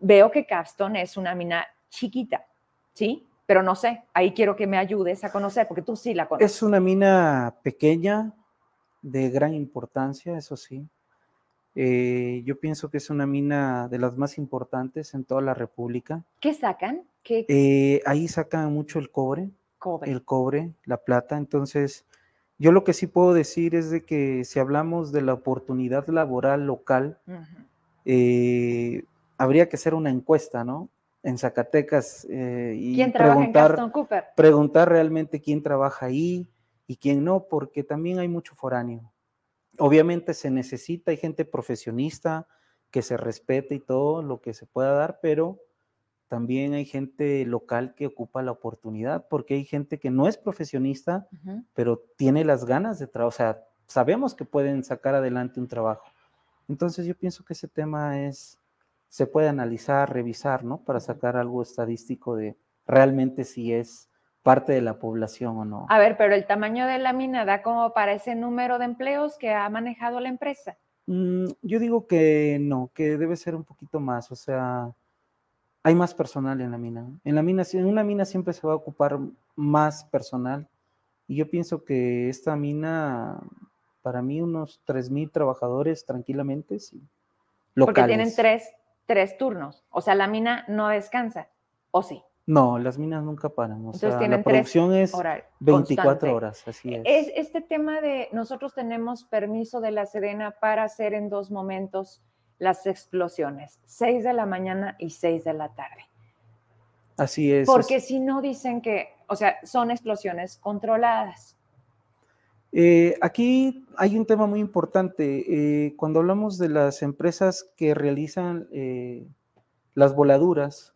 veo que Capstone es una mina chiquita, ¿sí? Pero no sé, ahí quiero que me ayudes a conocer, porque tú sí la conoces. Es una mina pequeña, de gran importancia, eso sí. Eh, yo pienso que es una mina de las más importantes en toda la República. ¿Qué sacan? Eh, ahí sacan mucho el cobre, cobre, el cobre, la plata. Entonces, yo lo que sí puedo decir es de que si hablamos de la oportunidad laboral local, eh, habría que hacer una encuesta, ¿no? En Zacatecas y ¿Quién preguntar, en Cooper? preguntar realmente quién trabaja ahí y quién no, porque también hay mucho foráneo. Obviamente se necesita, hay gente profesionista que se respete y todo lo que se pueda dar, pero también hay gente local que ocupa la oportunidad, porque hay gente que no es profesionista, pero tiene las ganas de trabajar, o sea, sabemos que pueden sacar adelante un trabajo. Entonces yo pienso que ese tema es, se puede analizar, revisar, ¿no? Para sacar algo estadístico de realmente si es parte de la población o no. A ver, pero el tamaño de la mina da como para ese número de empleos que ha manejado la empresa. Mm, yo digo que no, que debe ser un poquito más, o sea, hay más personal en la mina. En la mina, en una mina siempre se va a ocupar más personal y yo pienso que esta mina, para mí, unos 3.000 trabajadores tranquilamente, sí. Locales. Porque tienen tres, tres turnos, o sea, la mina no descansa, ¿o sí? No, las minas nunca paran. O sea, la producción es 24 horas, así es. es. Este tema de nosotros tenemos permiso de la Sedena para hacer en dos momentos las explosiones, 6 de la mañana y 6 de la tarde. Así es. Porque si no dicen que, o sea, son explosiones controladas. Eh, aquí hay un tema muy importante. Eh, cuando hablamos de las empresas que realizan eh, las voladuras,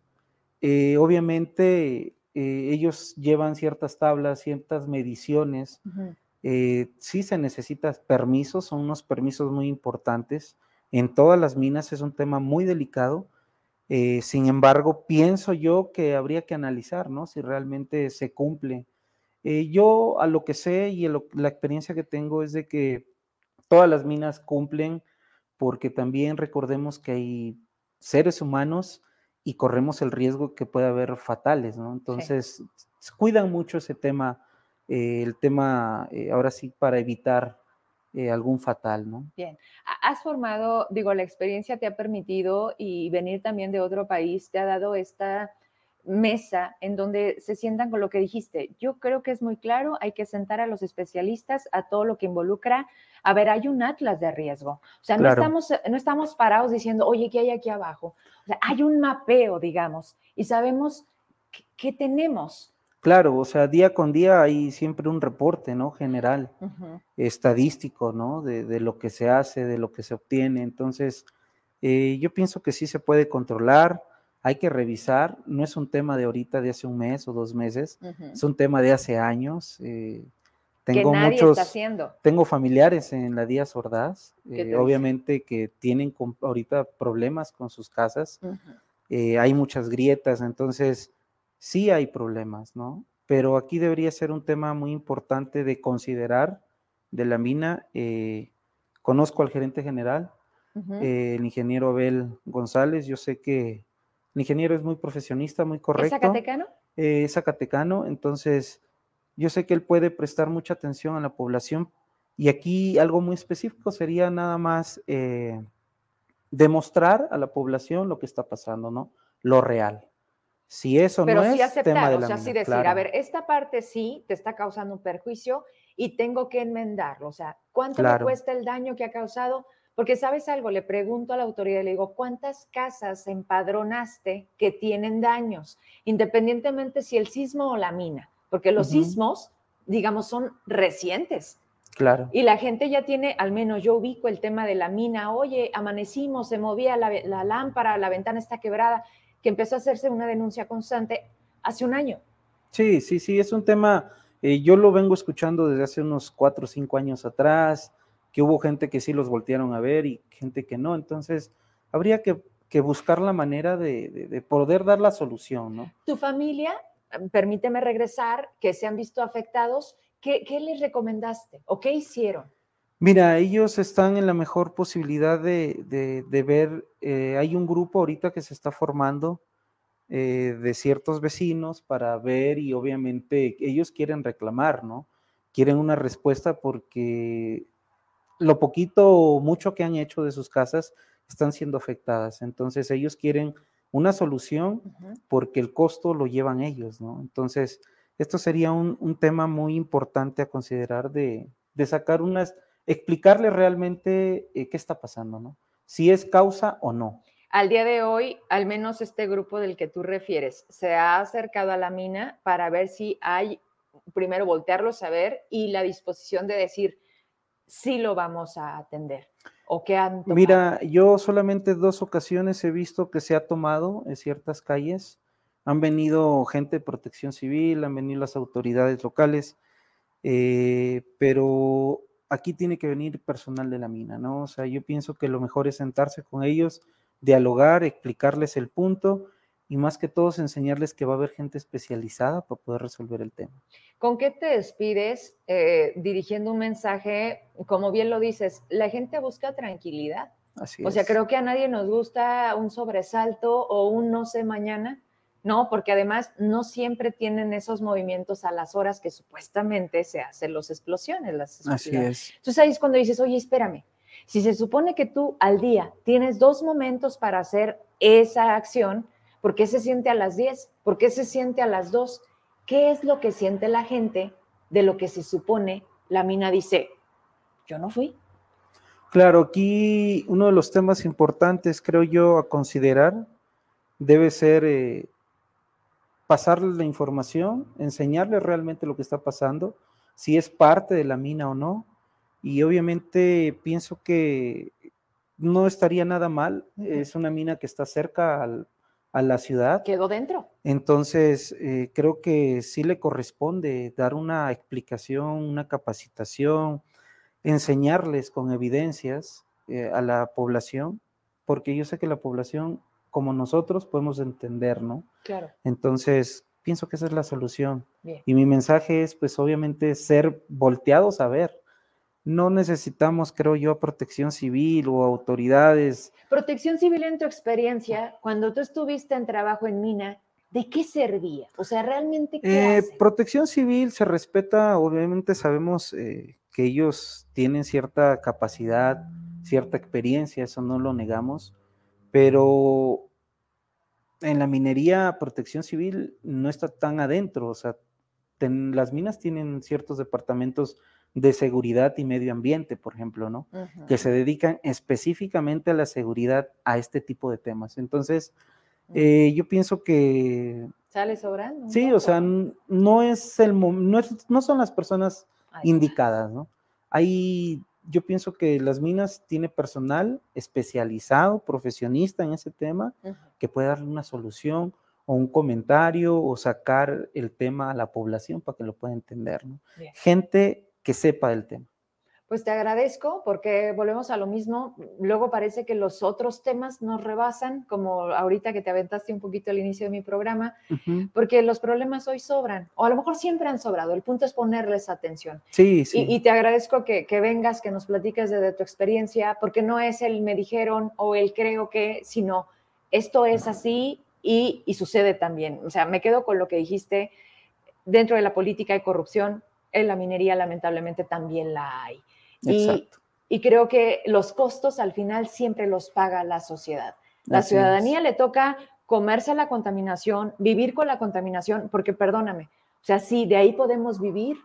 obviamente ellos llevan ciertas tablas, ciertas mediciones. Sí se necesitan permisos, son unos permisos muy importantes. En todas las minas es un tema muy delicado. sin embargo, pienso yo que habría que analizar, ¿no? Si realmente se cumple. Yo a lo que sé y la experiencia que tengo es de que todas las minas cumplen porque también recordemos que hay seres humanos y corremos el riesgo que puede haber fatales, ¿no? Entonces, cuidan mucho ese tema, eh, el tema, eh, ahora sí, para evitar eh, algún fatal, ¿no? Bien, has formado, digo, la experiencia te ha permitido y venir también de otro país te ha dado esta mesa en donde se sientan con lo que dijiste. Yo creo que es muy claro, hay que sentar a los especialistas a todo lo que involucra. A ver, hay un atlas de riesgo. O sea, no, estamos, no estamos parados diciendo, oye, ¿qué hay aquí abajo? O sea, hay un mapeo, digamos, y sabemos qué tenemos. Claro, o sea, día con día hay siempre un reporte, ¿no? General, estadístico, ¿no? De, lo que se hace, de lo que se obtiene. Entonces, eh, yo pienso que sí se puede controlar hay que revisar, no es un tema de ahorita, de hace un mes o dos meses, es un tema de hace años. Eh, tengo muchos, tengo familiares en la Díaz Ordaz, eh, obviamente que tienen ahorita problemas con sus casas, eh, hay muchas grietas, entonces sí hay problemas, ¿no? Pero aquí debería ser un tema muy importante de considerar de la mina. conozco al gerente general, el ingeniero Abel González, yo sé que el ingeniero es muy profesionista, muy correcto. ¿Es zacatecano? Eh, es zacatecano, entonces yo sé que él puede prestar mucha atención a la población y aquí algo muy específico sería nada más eh, demostrar a la población lo que está pasando, ¿no? Lo real. Si eso Pero no sí es tema de la o sea, sí decir, a ver, esta parte sí te está causando un perjuicio y tengo que enmendarlo. O sea, ¿cuánto me cuesta el daño que ha causado? Porque sabes algo, le pregunto a la autoridad, le digo, ¿cuántas casas empadronaste que tienen daños? Independientemente si el sismo o la mina, porque los sismos, digamos, son recientes. Claro. Y la gente ya tiene, al menos yo ubico el tema de la mina, oye, amanecimos, se movía la, la lámpara, la ventana está quebrada, que empezó a hacerse una denuncia constante hace un año. Sí, sí, sí, es un tema, eh, yo lo vengo escuchando desde hace unos cuatro o cinco años atrás, que hubo gente que sí los voltearon a ver y gente que no, entonces habría que, buscar la manera de, poder dar la solución, ¿no? Tu familia, permíteme regresar, que se han visto afectados, ¿qué, les recomendaste o qué hicieron? Mira, ellos están en la mejor posibilidad de, ver, eh, hay un grupo ahorita que se está formando eh, de ciertos vecinos para ver y obviamente ellos quieren reclamar, ¿no? Quieren una respuesta porque lo poquito o mucho que han hecho de sus casas están siendo afectadas. Entonces ellos quieren una solución porque el costo lo llevan ellos, ¿no? Entonces, esto sería un, tema muy importante a considerar de, sacar unas, explicarle realmente eh, qué está pasando, ¿no? Si es causa o no. Al día de hoy, al menos este grupo del que tú refieres, se ha acercado a la mina para ver si hay, primero voltearlos a ver y la disposición de decir, sí lo vamos a atender. ¿O qué han Mira, yo solamente dos ocasiones he visto que se ha tomado en ciertas calles. Han venido gente de protección civil, han venido las autoridades locales, eh, pero aquí tiene que venir personal de la mina, ¿no? O sea, yo pienso que lo mejor es sentarse con ellos dialogar, explicarles el punto y más que todo enseñarles que va a haber gente especializada para poder resolver el tema. ¿Con qué te despides eh, dirigiendo un mensaje? Como bien lo dices, la gente busca tranquilidad. Así o sea, creo que a nadie nos gusta un sobresalto o un no sé mañana, ¿no? Porque además no siempre tienen esos movimientos a las horas que supuestamente se hacen las explosiones. Las Así es. Entonces ahí es cuando dices, oye, espérame, si se supone que tú al día tienes dos momentos para hacer esa acción, ¿por qué se siente a las 10? ¿Por qué se siente a las 2? ¿Qué es lo que siente la gente de lo que se supone la mina dice? Yo no fui. Claro, aquí uno de los temas importantes, creo yo, a considerar debe ser eh, pasarle la información, enseñarle realmente lo que está pasando, si es parte de la mina o no, y obviamente pienso que no estaría nada mal. Es una mina que está cerca a la ciudad. Quedó dentro. Entonces, eh, creo que sí le corresponde dar una explicación, una capacitación, enseñarles con evidencias eh, a la población, porque yo sé que la población, como nosotros, podemos entender, ¿no? Claro. Entonces, pienso que esa es la solución. Y mi mensaje es, pues, obviamente, ser volteados a ver no necesitamos, creo yo, protección civil o autoridades. Protección civil en tu experiencia, cuando tú estuviste en trabajo en mina, ¿de qué servía? O sea, realmente qué eh, Protección civil se respeta, obviamente sabemos eh, que ellos tienen cierta capacidad, cierta experiencia, eso no lo negamos, pero en la minería protección civil no está tan adentro, o sea, las minas tienen ciertos departamentos de seguridad y medio ambiente, por ejemplo, ¿no? Que se dedican específicamente a la seguridad a este tipo de temas. Entonces, eh, yo pienso que... Sale sobrando. Sí, o sea, no es el no, no son las personas indicadas, ¿no? Hay, yo pienso que las minas tiene personal especializado, profesionista en ese tema, que puede darle una solución o un comentario o sacar el tema a la población para que lo pueda entender, ¿no? Gente que sepa del tema. Pues te agradezco porque volvemos a lo mismo. Luego parece que los otros temas nos rebasan, como ahorita que te aventaste un poquito al inicio de mi programa, porque los problemas hoy sobran, o a lo mejor siempre han sobrado. El punto es ponerles atención. Sí, sí. Y, te agradezco que, vengas, que nos platiques de, tu experiencia, porque no es el me dijeron o el creo que, sino esto es así y, y sucede también. O sea, me quedo con lo que dijiste. Dentro de la política hay corrupción, en la minería lamentablemente también la hay. Y, y, creo que los costos al final siempre los paga la sociedad. La ciudadanía le toca comerse la contaminación, vivir con la contaminación, porque perdóname, o sea, sí, de ahí podemos vivir,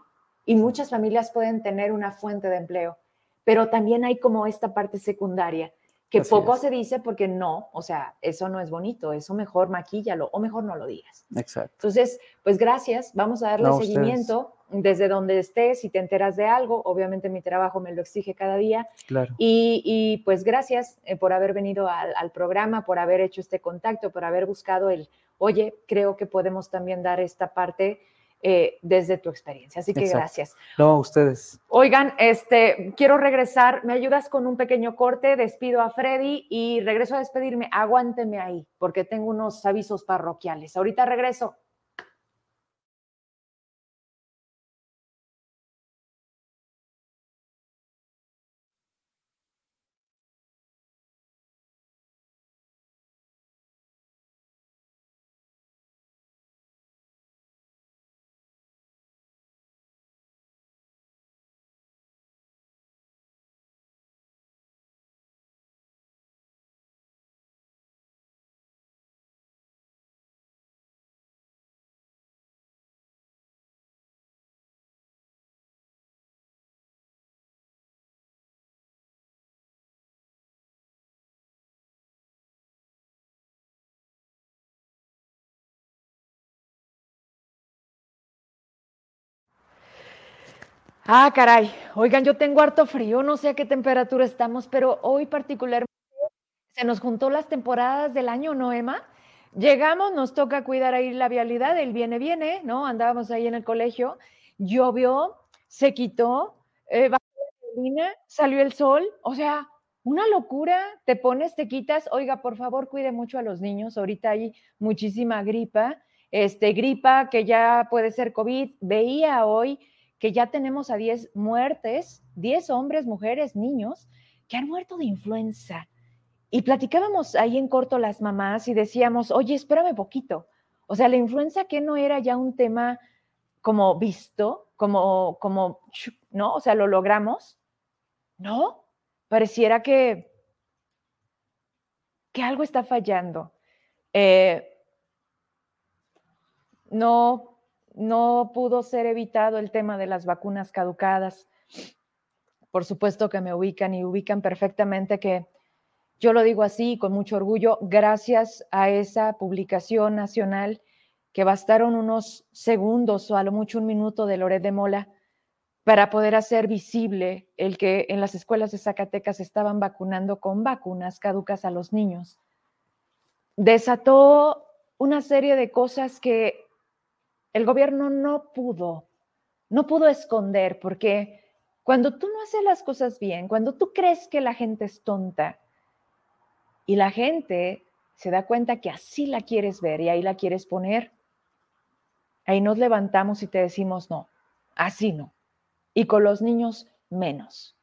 y muchas familias pueden tener una fuente de empleo, pero también hay como esta parte secundaria que poco se dice porque no, o sea, eso no es bonito, eso mejor maquíllalo o mejor no lo digas. Exacto. Entonces, pues gracias, vamos a darle seguimiento desde donde estés, si te enteras de algo, obviamente mi trabajo me lo exige cada día. Claro. Y, pues gracias eh, por haber venido al, programa, por haber hecho este contacto, por haber buscado el, oye, creo que podemos también dar esta parte eh, desde tu experiencia. Así que gracias. No, ustedes. Oigan, este, quiero regresar. ¿Me ayudas con un pequeño corte? Despido a Freddy y regreso a despedirme. Aguánteme ahí, porque tengo unos avisos parroquiales. Ahorita regreso. Ah, caray. Oigan, yo tengo harto frío, no sé a qué temperatura estamos, pero hoy particularmente se nos juntó las temporadas del año, ¿no, Emma? Llegamos, nos toca cuidar ahí la vialidad, el viene, viene, ¿no? Andábamos ahí en el colegio, llovió, se quitó, eh, salió el sol, o sea, una locura, te pones, te quitas, oiga, por favor, cuide mucho a los niños, ahorita hay muchísima gripa, este, gripa que ya puede ser COVID, veía hoy que ya tenemos a 10 muertes, 10 hombres, mujeres, niños, que han muerto de influenza. Y platicábamos ahí en corto las mamás y decíamos, oye, espérame poquito. O sea, la influenza que no era ya un tema como visto, como, como, ¿no? O sea, lo logramos. No, pareciera que, que algo está fallando. Eh, no, no pudo ser evitado el tema de las vacunas caducadas. Por supuesto que me ubican y ubican perfectamente que yo lo digo así con mucho orgullo, gracias a esa publicación nacional que bastaron unos segundos o a lo mucho un minuto de Loret de Mola para poder hacer visible el que en las escuelas de Zacatecas estaban vacunando con vacunas caducas a los niños. Desató una serie de cosas que el gobierno no pudo, no pudo esconder, porque cuando tú no haces las cosas bien, cuando tú crees que la gente es tonta y la gente se da cuenta que así la quieres ver y ahí la quieres poner, ahí nos levantamos y te decimos no, así no. Y con los niños menos.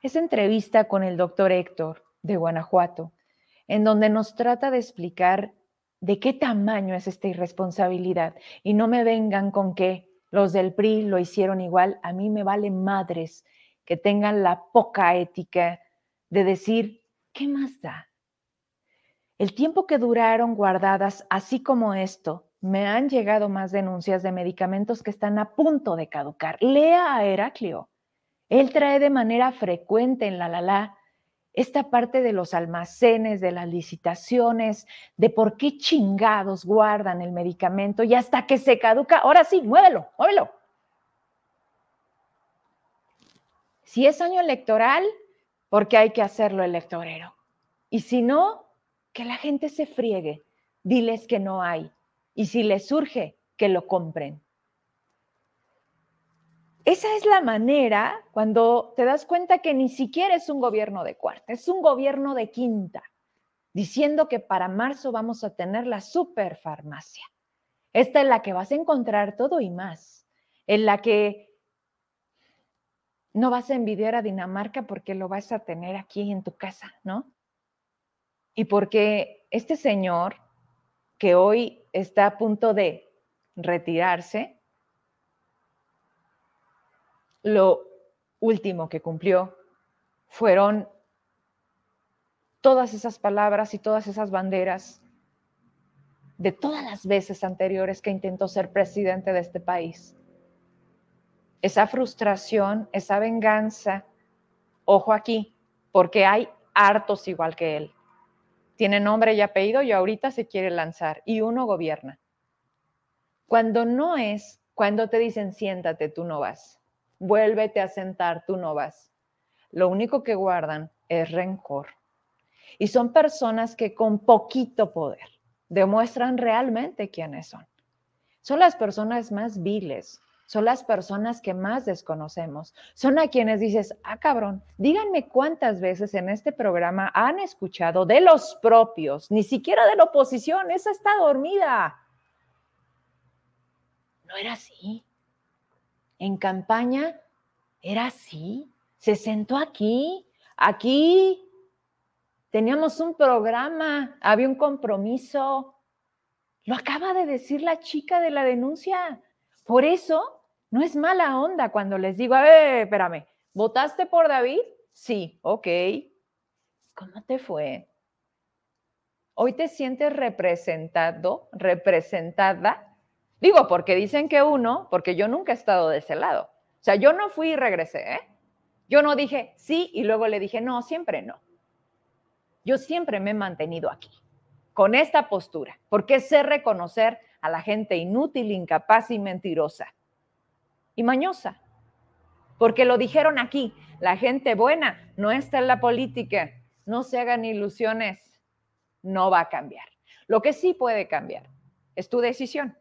Esa entrevista con el doctor Héctor de Guanajuato, en donde nos trata de explicar de qué tamaño es esta irresponsabilidad. Y no me vengan con que los del PRI lo hicieron igual. A mí me vale madres que tengan la poca ética de decir, ¿qué más da? El tiempo que duraron guardadas, así como esto, me han llegado más denuncias de medicamentos que están a punto de caducar. Lea a Heraclio. Él trae de manera frecuente en la la la esta parte de los almacenes, de las licitaciones, de por qué chingados guardan el medicamento y hasta que se caduca, ahora sí, muévelo, muévelo. Si es año electoral, porque hay que hacerlo electorero. Y si no, que la gente se friegue, diles que no hay. Y si les surge, que lo compren. Esa es la manera cuando te das cuenta que ni siquiera es un gobierno de cuarta, es un gobierno de quinta, diciendo que para marzo vamos a tener la superfarmacia. Esta es la que vas a encontrar todo y más, en la que no vas a envidiar a Dinamarca porque lo vas a tener aquí en tu casa, ¿no? Y porque este señor que hoy está a punto de retirarse, lo último que cumplió fueron todas esas palabras y todas esas banderas de todas las veces anteriores que intentó ser presidente de este país. esa frustración, esa venganza, ojo aquí, porque hay hartos igual que él. Tiene nombre y apellido y ahorita se quiere lanzar y uno gobierna. Cuando no es, cuando te dicen siéntate, tú no vas. Vuélvete a sentar, tú no vas. Lo único que guardan es rencor. Y son personas que con poquito poder demuestran realmente quiénes son. Son las personas más viles, son las personas que más desconocemos, son a quienes dices, ah, cabrón, díganme cuántas veces en este programa han escuchado de los propios, ni siquiera de la oposición, esa está dormida. No era así. En campaña era así. Se sentó aquí, aquí. Teníamos un programa, había un compromiso. Lo acaba de decir la chica de la denuncia. Por eso no es mala onda cuando les digo, a ver, espérame, ¿votaste por David? Sí, ok. ¿Cómo te fue? Hoy te sientes representado, representada. Digo, porque dicen que uno, porque yo nunca he estado de ese lado. O sea, yo no fui y regresé, ¿eh? Yo no dije sí y luego le dije no, siempre no. Yo siempre me he mantenido aquí, con esta postura, porque sé reconocer a la gente inútil, incapaz y mentirosa y mañosa. Porque lo dijeron aquí, la gente buena no está en la política, no se hagan ilusiones, no va a cambiar. Lo que sí puede cambiar es tu decisión.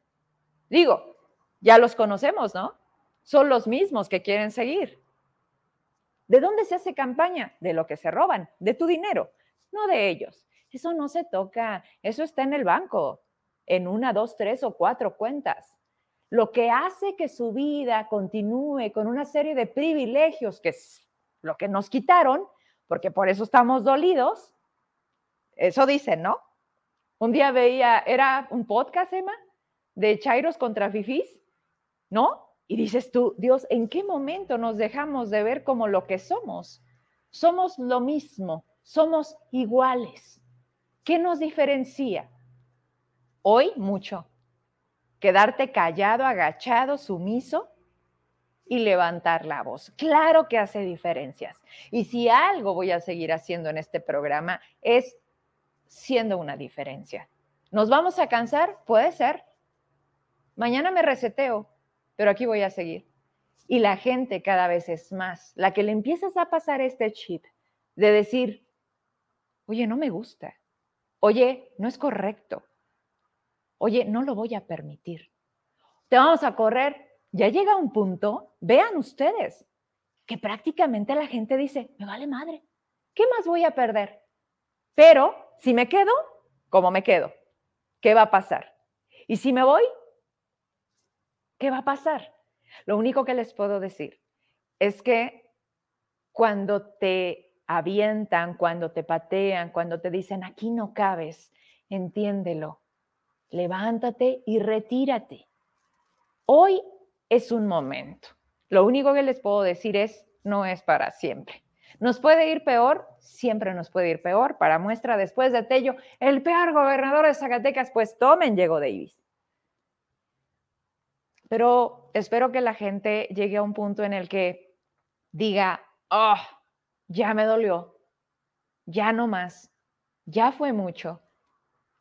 Digo, ya los conocemos, ¿no? Son los mismos que quieren seguir. ¿De dónde se hace campaña? De lo que se roban, de tu dinero, no de ellos. Eso no se toca, eso está en el banco, en una, dos, tres o cuatro cuentas lo que hace que su vida continúe con una serie de privilegios, que es lo que nos quitaron, porque por eso estamos dolidos, eso dicen, ¿no? Un día veía, era un podcast, Emma, de Chairos contra Fifis, ¿no? Y dices tú, Dios, ¿en qué momento nos dejamos de ver como lo que somos? Somos lo mismo, somos iguales. ¿Qué nos diferencia? Hoy mucho, quedarte callado, agachado, sumiso y levantar la voz. Claro que hace diferencias. Y si algo voy a seguir haciendo en este programa es siendo una diferencia. ¿Nos vamos a cansar? Puede ser. Mañana me reseteo, pero aquí voy a seguir. Y la gente cada vez es más, la que le empiezas a pasar este chip de decir, oye, no me gusta, oye, no es correcto, Oye, no lo voy a permitir. Te vamos a correr. Ya llega un punto, vean ustedes, que prácticamente la gente dice, me vale madre, ¿qué más voy a perder? Pero si me quedo, ¿cómo me quedo? ¿Qué va a pasar? Y si me voy, ¿qué va a pasar? Lo único que les puedo decir es que cuando te avientan, cuando te patean, cuando te dicen, aquí no cabes, entiéndelo levántate y retírate. Hoy es un momento. Lo único que les puedo decir es, no es para siempre. ¿Nos puede ir peor? Siempre nos puede ir peor. Para muestra, después de Tello, el peor gobernador de Zacatecas, pues tomen, llegó Davis. Pero espero que la gente llegue a un punto en el que diga, oh, ya me dolió, ya no más, ya fue mucho,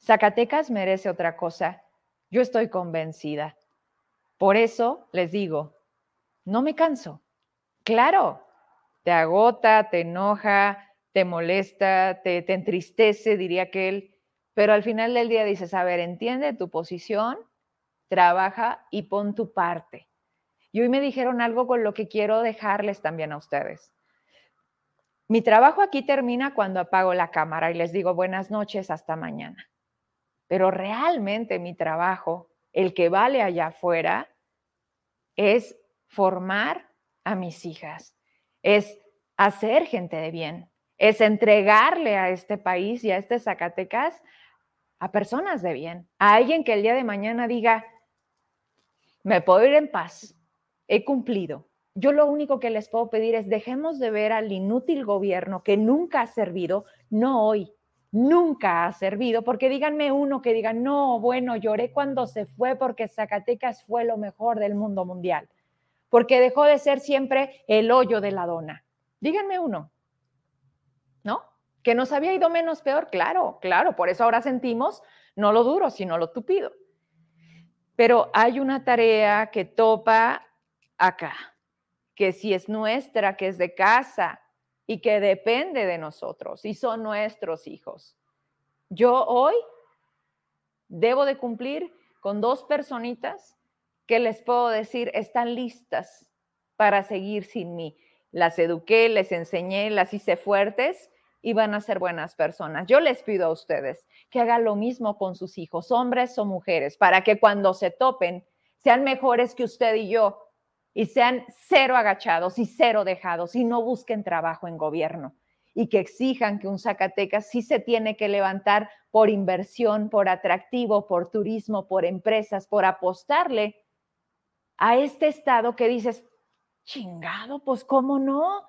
Zacatecas merece otra cosa. Yo estoy convencida. Por eso les digo, no me canso. Claro, te agota, te enoja, te molesta, te, te entristece, diría aquel, pero al final del día dices, a ver, entiende tu posición, trabaja y pon tu parte. Y hoy me dijeron algo con lo que quiero dejarles también a ustedes. Mi trabajo aquí termina cuando apago la cámara y les digo buenas noches, hasta mañana. Pero realmente mi trabajo, el que vale allá afuera, es formar a mis hijas, es hacer gente de bien, es entregarle a este país y a este Zacatecas a personas de bien, a alguien que el día de mañana diga, me puedo ir en paz, he cumplido. Yo lo único que les puedo pedir es dejemos de ver al inútil gobierno que nunca ha servido, no hoy, nunca ha servido, porque díganme uno que diga, no, bueno, lloré cuando se fue porque Zacatecas fue lo mejor del mundo mundial. porque dejó de ser siempre el hoyo de la dona. Díganme uno, ¿no? Que nos había ido menos peor, claro, claro, por eso ahora sentimos no lo duro, sino lo tupido. Pero hay una tarea que topa acá, que si es nuestra, que es de casa y que depende de nosotros y son nuestros hijos. Yo hoy debo de cumplir con dos personitas que les puedo decir están listas para seguir sin mí. Las eduqué, les enseñé, las hice fuertes y van a ser buenas personas. Yo les pido a ustedes que hagan lo mismo con sus hijos, hombres o mujeres, para que cuando se topen sean mejores que usted y yo y sean cero agachados y cero dejados y no busquen trabajo en gobierno y que exijan que un Zacatecas sí se tiene que levantar por inversión, por atractivo, por turismo, por empresas, por apostarle a este estado que dices, chingado, pues cómo no.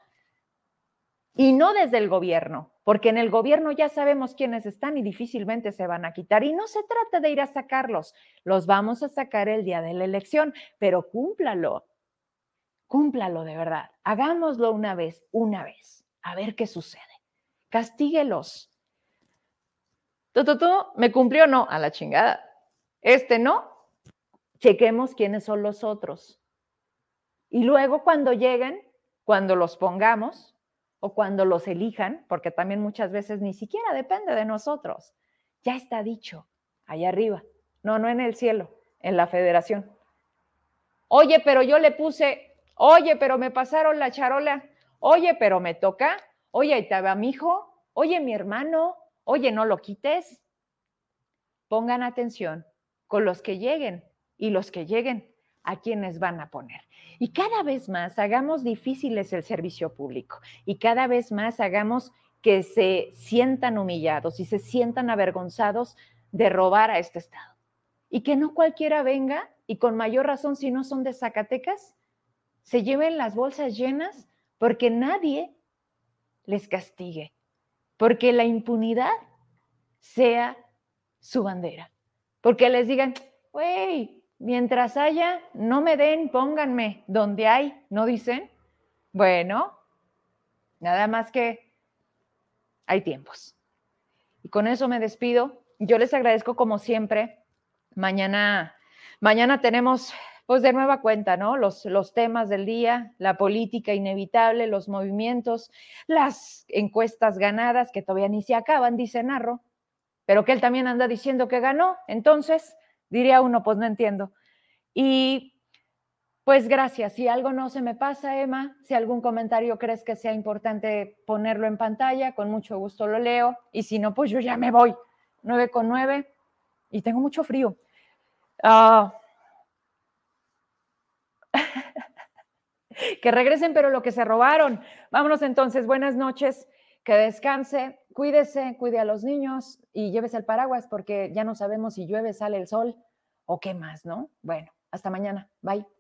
Y no desde el gobierno, porque en el gobierno ya sabemos quiénes están y difícilmente se van a quitar. Y no se trata de ir a sacarlos, los vamos a sacar el día de la elección, pero cúmplalo, cúmplalo de verdad. Hagámoslo una vez, una vez a ver qué sucede. Castíguelos. Tú, tú, ¿me cumplió no? A la chingada. Este no. Chequemos quiénes son los otros. Y luego cuando lleguen, cuando los pongamos o cuando los elijan, porque también muchas veces ni siquiera depende de nosotros, ya está dicho, allá arriba. No, no en el cielo, en la federación. Oye, pero yo le puse, oye, pero me pasaron la charola Oye, pero me toca. Oye, ahí va mi hijo. Oye, mi hermano. Oye, no lo quites. Pongan atención con los que lleguen y los que lleguen a quienes van a poner. Y cada vez más hagamos difíciles el servicio público y cada vez más hagamos que se sientan humillados y se sientan avergonzados de robar a este Estado. Y que no cualquiera venga y con mayor razón si no son de Zacatecas, se lleven las bolsas llenas porque nadie les castigue, porque la impunidad sea su bandera, porque les digan, güey, mientras haya, no me den, pónganme donde hay, ¿no dicen? Bueno, nada más que hay tiempos. Y con eso me despido. Yo les agradezco como siempre. Mañana, mañana tenemos pues de nueva cuenta, ¿no? Los, los temas del día, la política inevitable, los movimientos, las encuestas ganadas que todavía ni se acaban, dice Narro, pero que él también anda diciendo que ganó. Entonces, diría uno, pues no entiendo. Y pues gracias. Si algo no se me pasa, Emma, si algún comentario crees que sea importante ponerlo en pantalla, con mucho gusto lo leo. Y si no, pues yo ya me voy. 9 con 9 y tengo mucho frío. Ah, *laughs* que regresen, pero lo que se robaron. Vámonos entonces, buenas noches, que descanse, cuídese, cuide a los niños y llévese el paraguas porque ya no sabemos si llueve, sale el sol o qué más, ¿no? Bueno, hasta mañana. Bye.